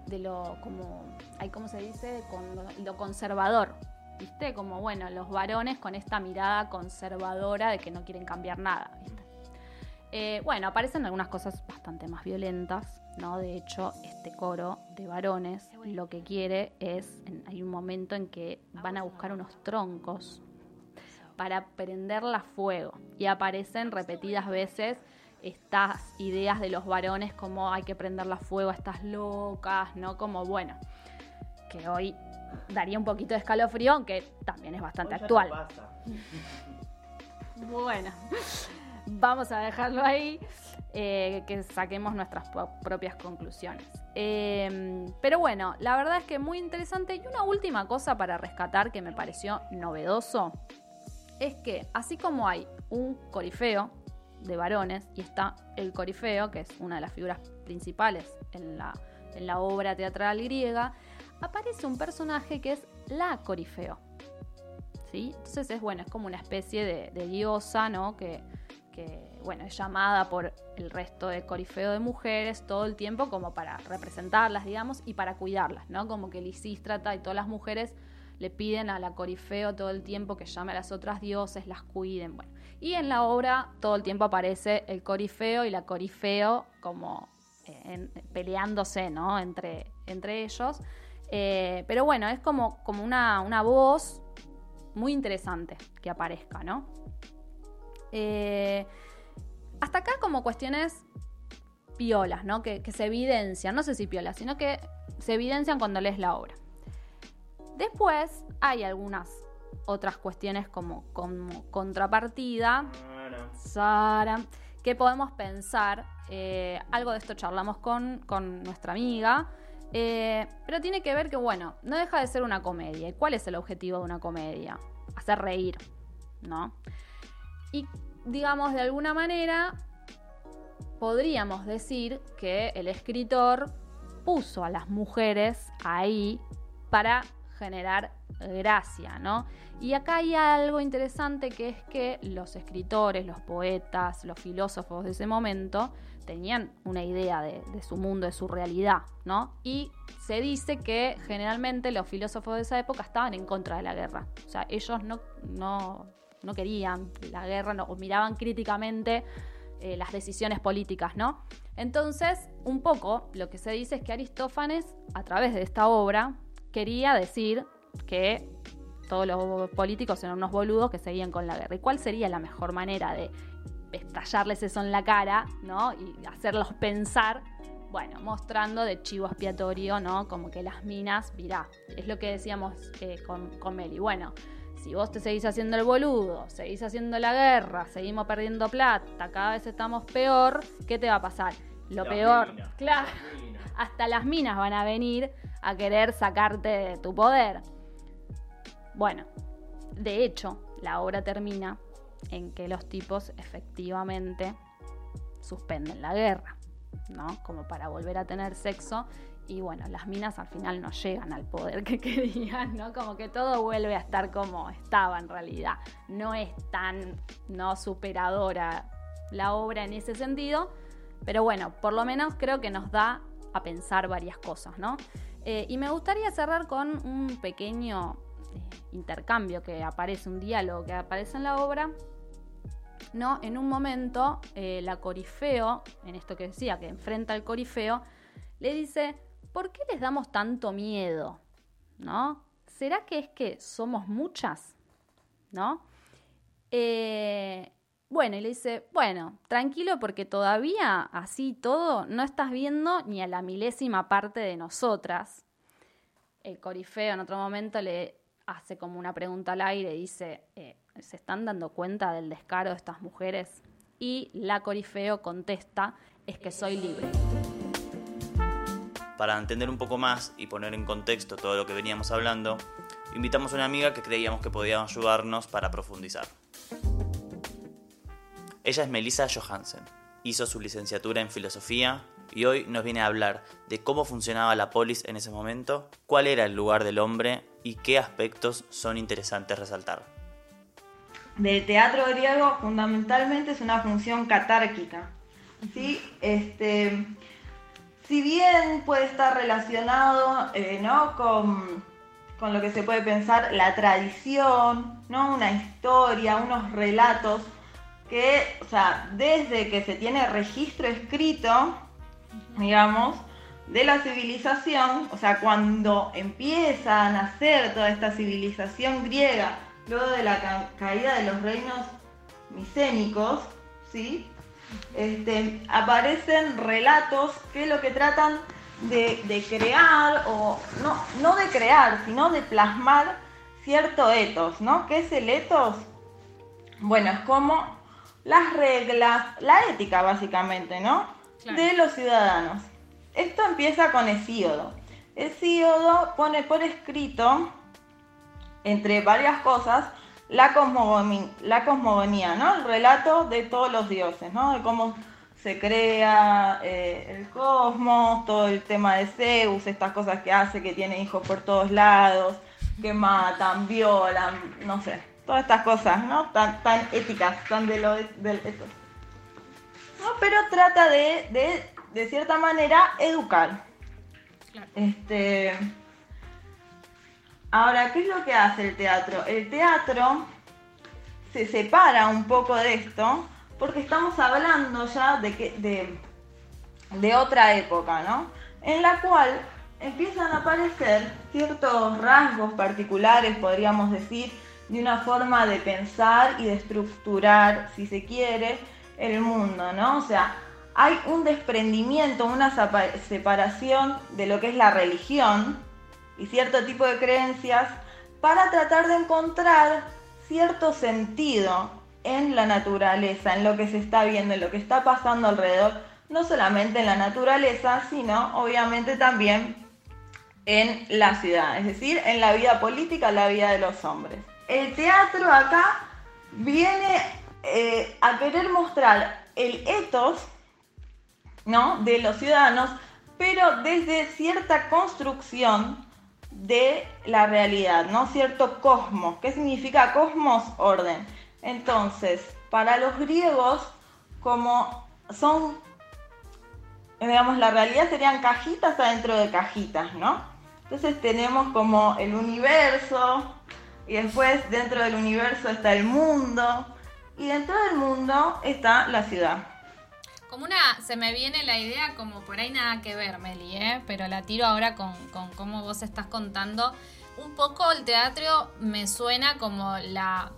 de lo como ay, cómo se dice con lo, conservador viste como bueno los varones con esta mirada conservadora de que no quieren cambiar nada. Eh, bueno aparecen algunas cosas bastante más violentas no de hecho este coro de varones lo que quiere es en- hay un momento en que van a buscar unos troncos para prenderla a fuego. Y aparecen repetidas veces estas ideas de los varones como hay que prenderla a fuego a estas locas, ¿no? Como bueno, que hoy daría un poquito de escalofrío, aunque también es bastante actual. Bueno, vamos a dejarlo ahí, eh, que saquemos nuestras propias conclusiones. Eh, pero bueno, la verdad es que muy interesante. Y una última cosa para rescatar que me pareció novedoso es que así como hay un corifeo de varones y está el corifeo, que es una de las figuras principales en la, en la obra teatral griega, aparece un personaje que es la corifeo. ¿sí? Entonces es bueno, es como una especie de, de diosa, ¿no? Que, que, bueno, es llamada por el resto de corifeo de mujeres todo el tiempo como para representarlas, digamos, y para cuidarlas, ¿no? Como que Lisístrata y todas las mujeres le piden a la corifeo todo el tiempo que llame a las otras dioses, las cuiden, bueno. Y en la obra todo el tiempo aparece el corifeo y la corifeo como eh, en- peleándose, ¿no? Entre, entre ellos. Eh, pero bueno, es como, como una, una voz muy interesante que aparezca, ¿no? Eh, hasta acá como cuestiones piolas, ¿no? Que, que se evidencian, no sé si piolas, sino que se evidencian cuando lees la obra. Después hay algunas otras cuestiones como, como contrapartida, Sara, que podemos pensar. eh, algo de esto charlamos con, con nuestra amiga. eh, pero tiene que ver que, bueno, no deja de ser una comedia. ¿Y cuál es el objetivo de una comedia? Hacer reír, ¿no? Y digamos, de alguna manera, podríamos decir que el escritor puso a las mujeres ahí para generar gracia, ¿no? Y acá hay algo interesante que es que los escritores, los poetas, los filósofos de ese momento tenían una idea de, su mundo, de su realidad, ¿no? Y se dice que generalmente los filósofos de esa época estaban en contra de la guerra. O sea, ellos no, no, no querían la guerra no, o miraban críticamente eh, las decisiones políticas, ¿no? Entonces, un poco lo que se dice es que Aristófanes, a través de esta obra, quería decir que todos los políticos eran unos boludos que seguían con la guerra. ¿Y cuál sería la mejor manera de estallarles eso en la cara, ¿no? Y hacerlos pensar, bueno, mostrando de chivo expiatorio, ¿no? Como que las minas, mirá, es lo que decíamos eh, con, con Meli. Bueno, si vos te seguís haciendo el boludo, seguís haciendo la guerra, seguimos perdiendo plata, cada vez estamos peor, ¿qué te va a pasar? Lo peor, claro, hasta las minas van a venir a querer sacarte de tu poder. Bueno, de hecho, la obra termina en que los tipos efectivamente suspenden la guerra, ¿no? Como para volver a tener sexo y bueno, las minas al final no llegan al poder que querían, ¿no? Como que todo vuelve a estar como estaba en realidad. No es tan no superadora la obra en ese sentido, pero bueno, por lo menos creo que nos da a pensar varias cosas, ¿no? Eh, y me gustaría cerrar con un pequeño eh, intercambio que aparece, un diálogo que aparece en la obra. ¿no? En un momento, eh, la Corifeo, en esto que decía, que enfrenta al Corifeo, le dice, ¿por qué les damos tanto miedo? ¿No? ¿Será que es que somos muchas? ¿No? Eh, bueno, y le dice, bueno, tranquilo porque todavía así todo no estás viendo ni a la milésima parte de nosotras. El corifeo en otro momento le hace como una pregunta al aire dice, eh, ¿se están dando cuenta del descaro de estas mujeres? Y la corifeo contesta, es que soy libre. Para entender un poco más y poner en contexto todo lo que veníamos hablando, invitamos a una amiga que creíamos que podía ayudarnos para profundizar. Ella es Melissa Johansen. Hizo su licenciatura en filosofía y hoy nos viene a hablar de cómo funcionaba la polis en ese momento, cuál era el lugar del hombre y qué aspectos son interesantes resaltar. Del teatro griego fundamentalmente es una función catárquica. ¿sí? Este, si bien puede estar relacionado eh, ¿no? con, con, lo que se puede pensar la tradición, ¿no? una historia, unos relatos, que, o sea, desde que se tiene registro escrito, digamos, de la civilización, o sea, cuando empieza a nacer toda esta civilización griega, luego de la caída de los reinos micénicos, ¿sí? Este, aparecen relatos que lo que tratan de, de, crear, o no, no de crear, sino de plasmar cierto etos, ¿no? ¿Qué es el etos? Bueno, es como las reglas, la ética básicamente, ¿no? De los ciudadanos. Esto empieza con Hesíodo. Hesíodo pone por escrito, entre varias cosas, la, cosmogonía, la cosmogonía, ¿no? El relato de todos los dioses, ¿no? De cómo se crea eh, el cosmos, todo el tema de Zeus, estas cosas que hace, que tiene hijos por todos lados, que matan, violan, no sé todas estas cosas, ¿no? Tan, tan éticas, tan de lo del esto. ¿No? Pero trata de, de, de cierta manera, educar. Este, ahora, ¿qué es lo que hace el teatro? El teatro se separa un poco de esto porque estamos hablando ya de, que, de, de otra época, ¿no? En la cual empiezan a aparecer ciertos rasgos particulares, podríamos decir, de una forma de pensar y de estructurar, si se quiere, el mundo, ¿no? O sea, hay un desprendimiento, una separación de lo que es la religión y cierto tipo de creencias para tratar de encontrar cierto sentido en la naturaleza, en lo que se está viendo, en lo que está pasando alrededor, no solamente en la naturaleza, sino obviamente también en la ciudad, es decir, en la vida política, la vida de los hombres el teatro acá viene eh, a querer mostrar el ethos ¿no? de los ciudadanos, pero desde cierta construcción de la realidad, ¿no? Cierto cosmos. ¿Qué significa cosmos? Orden. Entonces, para los griegos, como son, digamos, la realidad serían cajitas adentro de cajitas, ¿no? Entonces tenemos como el universo, y después dentro del universo está el mundo. Y dentro del mundo está la ciudad. Como una, se me viene la idea como por ahí nada que ver, Meli, ¿eh? pero la tiro ahora con, con cómo vos estás contando. Un poco el teatro me suena como la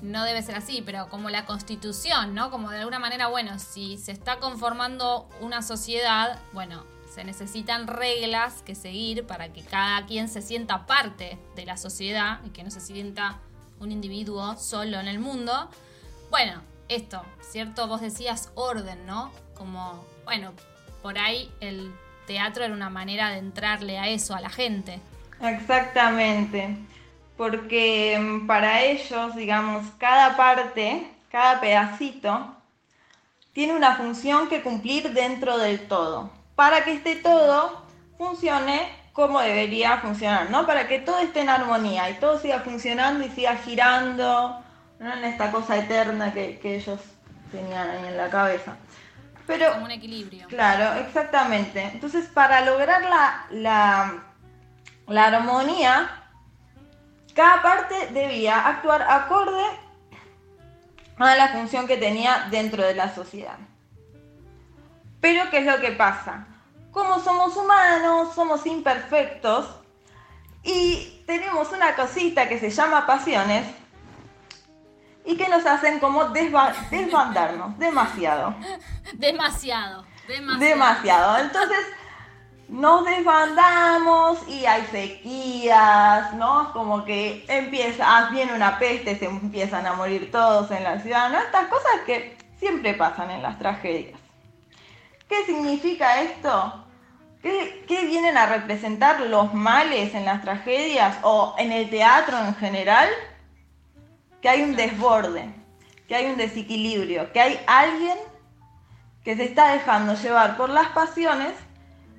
no debe ser así, pero como la constitución, ¿no? Como de alguna manera, bueno, si se está conformando una sociedad, bueno, se necesitan reglas que seguir para que cada quien se sienta parte de la sociedad y que no se sienta un individuo solo en el mundo. Bueno, esto, ¿cierto? Vos decías orden, ¿no? Como, bueno, por ahí el teatro era una manera de entrarle a eso, a la gente. Exactamente, porque mm, para ellos, digamos, cada parte, cada pedacito, tiene una función que cumplir dentro del todo para que esté todo funcione como debería funcionar, ¿no? Para que todo esté en armonía y todo siga funcionando y siga girando, ¿no? En esta cosa eterna que, ellos tenían ahí en la cabeza. Pero, como un equilibrio. Claro, exactamente. Entonces, para lograr la, la, la armonía, cada parte debía actuar acorde a la función que tenía dentro de la sociedad. Pero, ¿qué es lo que pasa? Como somos humanos, somos imperfectos y tenemos una cosita que se llama pasiones y que nos hacen como desbandarnos demasiado. Demasiado, demasiado. Demasiado. Entonces, nos desbandamos y hay sequías, ¿no? Como que empieza, ah, viene una peste, se empiezan a morir todos en la ciudad, ¿no? Estas cosas que siempre pasan en las tragedias. ¿Qué significa esto? ¿Qué, ¿Qué, vienen a representar los males en las tragedias o en el teatro en general? Que hay un desborde, que hay un desequilibrio, que hay alguien que se está dejando llevar por las pasiones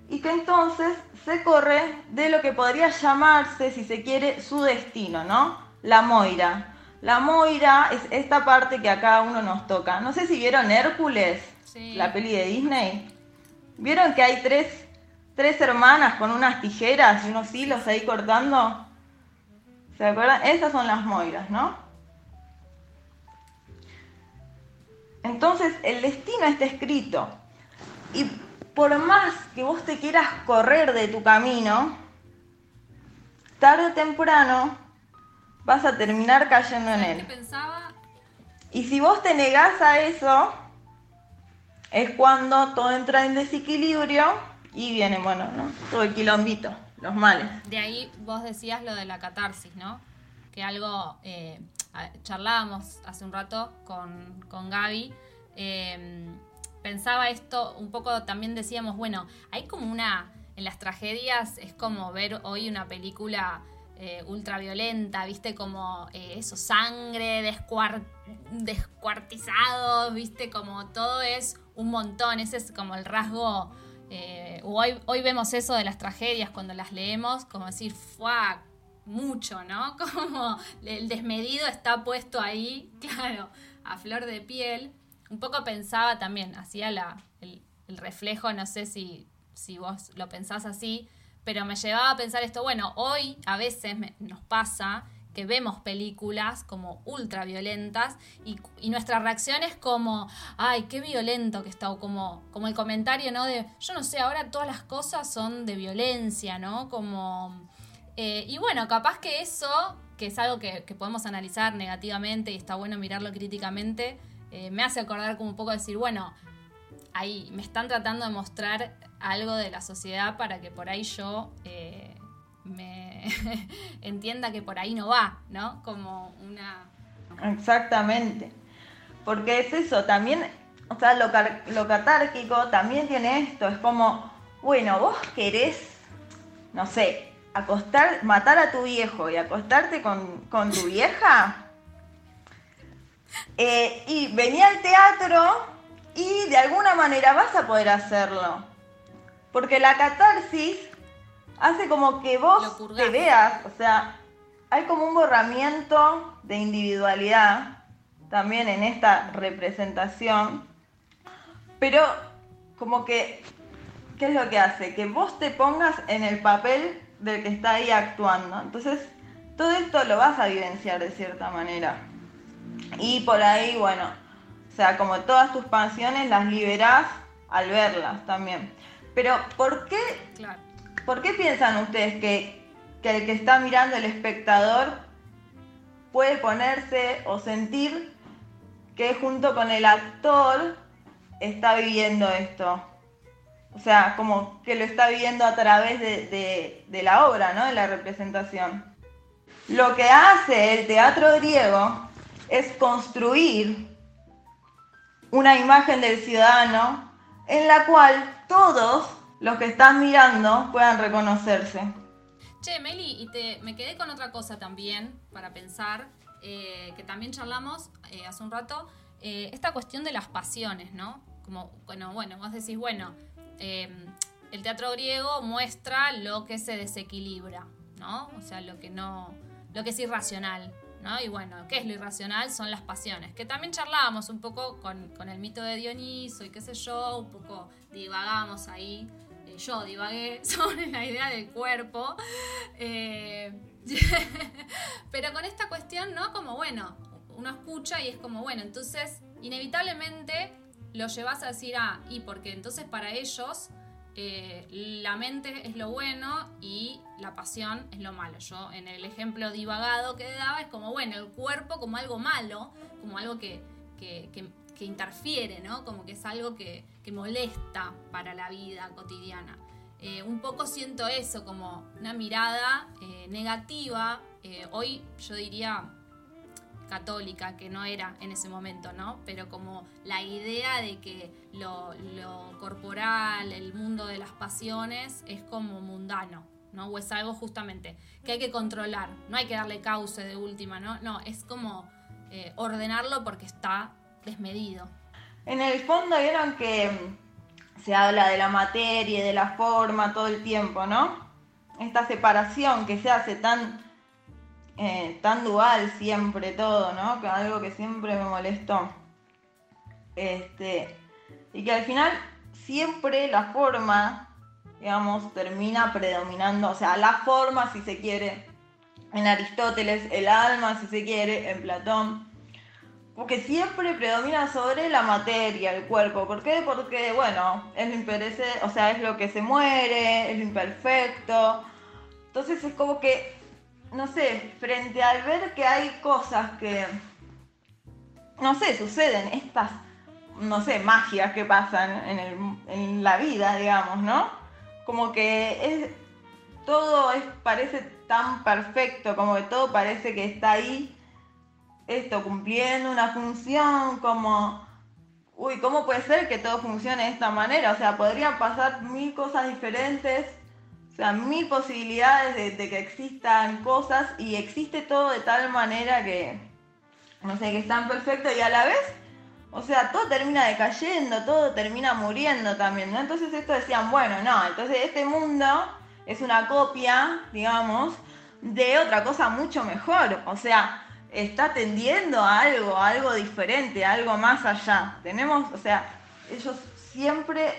y que entonces se corre de lo que podría llamarse, si se quiere, su destino, ¿no? La Moira. La Moira es esta parte que a cada uno nos toca. No sé si vieron Hércules, la peli de Disney. ¿Vieron que hay tres, tres hermanas con unas tijeras y unos hilos ahí cortando? ¿Se acuerdan? Esas son las Moiras, ¿no? Entonces el destino está escrito. Y por más que vos te quieras correr de tu camino, tarde o temprano vas a terminar cayendo en él. Y si vos te negás a eso, es cuando todo entra en desequilibrio y viene, bueno, ¿no? todo el quilombito, los males. De ahí vos decías lo de la catarsis, ¿no? Que algo, eh, charlábamos hace un rato con, con Gaby. Eh, pensaba esto, un poco también decíamos, bueno, hay como una, en las tragedias es como ver hoy una película eh, ultraviolenta, viste como eh, eso, sangre, descuartizado, viste como todo es un montón, ese es como el rasgo, eh, hoy, hoy vemos eso de las tragedias cuando las leemos, como decir, fuck, mucho, ¿no? Como el desmedido está puesto ahí, claro, a flor de piel un poco pensaba también, hacía la, el, reflejo, no sé si, si vos lo pensás así, pero me llevaba a pensar esto, bueno, hoy a veces nos pasa que vemos películas como ultra violentas y, nuestra reacción es como, ay, qué violento que está, o como, como el comentario, ¿no? De, yo no sé, ahora todas las cosas son de violencia, ¿no? Como, eh, y bueno, capaz que eso, que es algo que, podemos analizar negativamente y está bueno mirarlo críticamente, eh, me hace acordar como un poco decir, bueno, ahí me están tratando de mostrar algo de la sociedad para que por ahí yo eh, me entienda que por ahí no va, ¿no? Como una... Exactamente. Porque es eso, también, o sea, lo, lo catárquico también tiene esto, es como, bueno, vos querés, no sé, acostar, matar a tu viejo y acostarte con, con tu vieja, eh, y venía al teatro y de alguna manera vas a poder hacerlo. Porque la catarsis hace como que vos te veas, o sea, hay como un borramiento de individualidad también en esta representación, pero como que, ¿qué es lo que hace? Que vos te pongas en el papel del que está ahí actuando. Entonces, todo esto lo vas a vivenciar de cierta manera. Y por ahí, bueno, o sea, como todas tus pasiones las liberás al verlas también. Pero, ¿por qué, ¿por qué piensan ustedes que, el que está mirando el espectador puede ponerse o sentir que junto con el actor está viviendo esto? O sea, como que lo está viviendo a través de, de la obra, ¿no? De la representación. Lo que hace el teatro griego es construir una imagen del ciudadano en la cual todos los que están mirando puedan reconocerse. Che, Meli, y te, me quedé con otra cosa también para pensar, eh, que también charlamos eh, hace un rato, eh, esta cuestión de las pasiones, ¿no? Como, bueno, bueno, vos decís, bueno, el teatro griego muestra lo que se desequilibra, ¿no? O sea, lo que no, lo que es irracional, ¿no? Y bueno, ¿qué es lo irracional? Son las pasiones, que también charlábamos un poco con, con el mito de Dioniso y qué sé yo, un poco divagamos ahí, eh, yo divagué sobre la idea del cuerpo, eh, pero con esta cuestión, ¿no? Como bueno, uno escucha y es como, bueno, entonces inevitablemente lo llevas a decir, ah, y porque entonces para ellos eh, la mente es lo bueno y la pasión es lo malo. Yo en el ejemplo divagado que daba es como, bueno, el cuerpo como algo malo, como algo que, que, que, interfiere, ¿no? Como que es algo que, molesta para la vida cotidiana. Eh, un poco siento eso, como una mirada eh, negativa. hoy yo diría católica, que no era en ese momento, ¿no? Pero como la idea de que lo, corporal, el mundo de las pasiones es como mundano, ¿no? O es algo justamente que hay que controlar, no hay que darle cauce de última, ¿no? No, es como eh, ordenarlo porque está desmedido. En el fondo vieron que se habla de la materia y de la forma todo el tiempo, ¿no? Esta separación que se hace tan eh, tan dual siempre todo, ¿no? Que algo que siempre me molestó. Este, y que al final siempre la forma, digamos, termina predominando, o sea, la forma, si se quiere, en Aristóteles, el alma, si se quiere, en Platón, porque siempre predomina sobre la materia, el cuerpo. ¿Por qué? Porque, bueno, es lo o sea, es lo que se muere, es lo imperfecto. Entonces es como que no sé, frente al ver que hay cosas que, no sé, suceden, estas, no sé, magias que pasan en, la vida, digamos, ¿no? Como que todo es, parece tan perfecto, como que todo parece que está ahí, esto, cumpliendo una función, como, uy, ¿cómo puede ser que todo funcione de esta manera? O sea, podrían pasar mil cosas diferentes sea, mil posibilidades de, que existan cosas y existe todo de tal manera que, no sé, que es tan perfecto y a la vez, o sea, todo termina decayendo, todo termina muriendo también, ¿no? Entonces esto decían, bueno, no, entonces este mundo es una copia, digamos, de otra cosa mucho mejor, o sea, está tendiendo a algo, a algo diferente, algo más allá. Tenemos, o sea, ellos siempre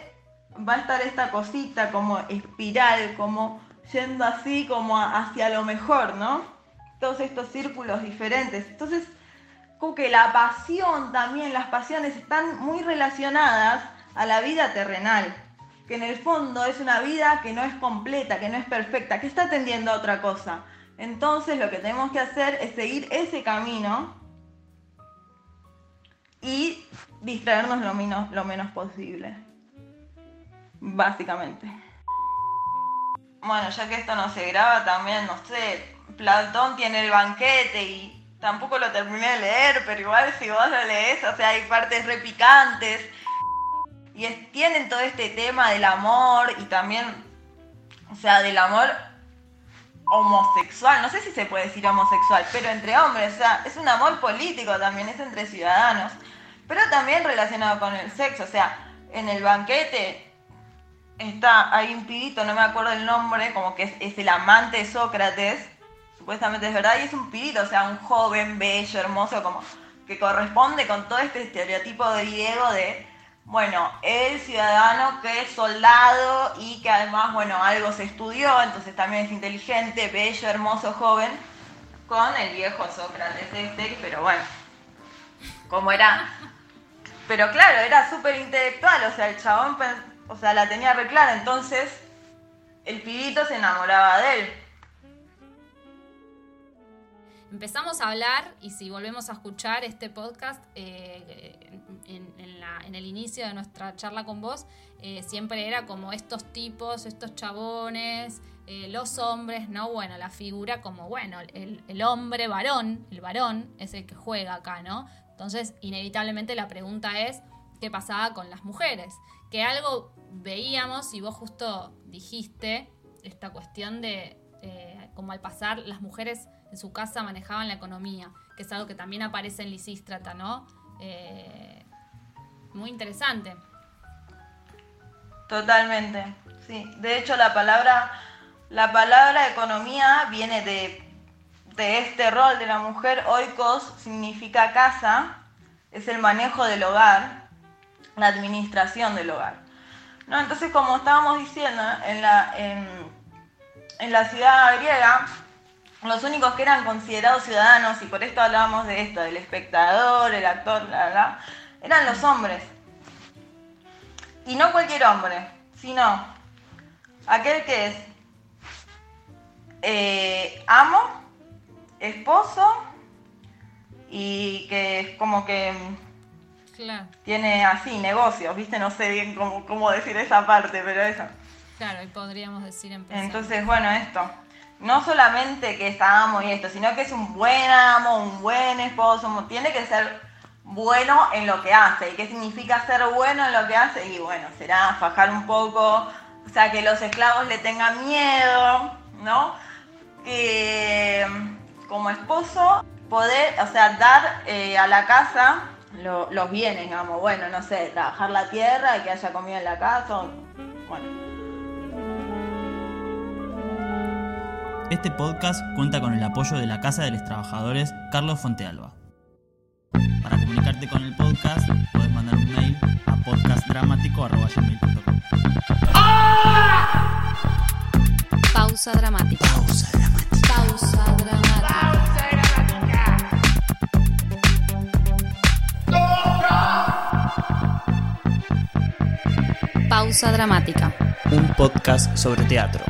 va a estar esta cosita como espiral, como yendo así como hacia lo mejor, ¿no? Todos estos círculos diferentes. Entonces, como que la pasión también, las pasiones están muy relacionadas a la vida terrenal, que en el fondo es una vida que no es completa, que no es perfecta, que está tendiendo a otra cosa. Entonces lo que tenemos que hacer es seguir ese camino y distraernos lo menos, lo menos posible básicamente. Bueno, ya que esto no se graba también, no sé, Platón tiene el banquete y tampoco lo terminé de leer, pero igual si vos lo lees, o sea, hay partes repicantes. Y tienen todo este tema del amor y también, o sea, del amor homosexual, no sé si se puede decir homosexual, pero entre hombres, o sea, es un amor político también, es entre ciudadanos, pero también relacionado con el sexo, o sea, en el banquete está, hay un pibito, no me acuerdo el nombre, como que es, el amante de Sócrates, supuestamente es verdad, y es un pibito, o sea, un joven, bello, hermoso, como que corresponde con todo este estereotipo griego de, bueno, el ciudadano que es soldado y que además, bueno, algo se estudió, entonces también es inteligente, bello, hermoso, joven, con el viejo Sócrates este, pero bueno, como era... Pero claro, era súper intelectual, o sea, el chabón o sea, la tenía re clara, entonces el pibito se enamoraba de él. Empezamos a hablar, y si volvemos a escuchar este podcast, eh, en, el inicio de nuestra charla con vos, eh, siempre era como estos tipos, estos chabones, eh, los hombres, ¿no? Bueno, la figura como, bueno, el, el, hombre varón, el varón es el que juega acá, ¿no? Entonces, inevitablemente la pregunta es, ¿qué pasaba con las mujeres? Que algo veíamos y vos justo dijiste esta cuestión de eh, como al pasar las mujeres en su casa manejaban la economía, que es algo que también aparece en Lisístrata, ¿no? Eh, muy interesante. Totalmente, Sí, de hecho la palabra, la palabra economía viene de, de este rol de la mujer. Oikos significa casa, es el manejo del hogar, la administración del hogar. ¿No? Entonces, como estábamos diciendo, en la, en, la ciudad griega, los únicos que eran considerados ciudadanos, y por esto hablábamos de esto, del espectador, el actor, bla, bla, eran los hombres. Y no cualquier hombre, sino aquel que es eh, amo, esposo y que es como que Claro, tiene así negocios, ¿viste? No sé bien cómo, cómo decir esa parte, pero eso. claro, y podríamos decir empezar. Entonces, bueno, esto. No solamente que es amo y esto, sino que es un buen amo, un buen esposo, tiene que ser bueno en lo que hace. ¿Y qué significa ser bueno en lo que hace? Y bueno, será fajar un poco, o sea, que los esclavos le tengan miedo, ¿no? Que como esposo, poder, o sea, dar eh, a la casa lo- los bienes, digamos, bueno, no sé, trabajar la tierra, que haya comida en la casa, o- bueno. Este podcast cuenta con el apoyo de la Casa de los Trabajadores Carlos Fontealba. Para comunicarte con el podcast, puedes mandar un mail a podcastdramático.com. Pausa dramática. Pausa dramática. Pausa dramática. Pausa Dramática. Un podcast sobre teatro.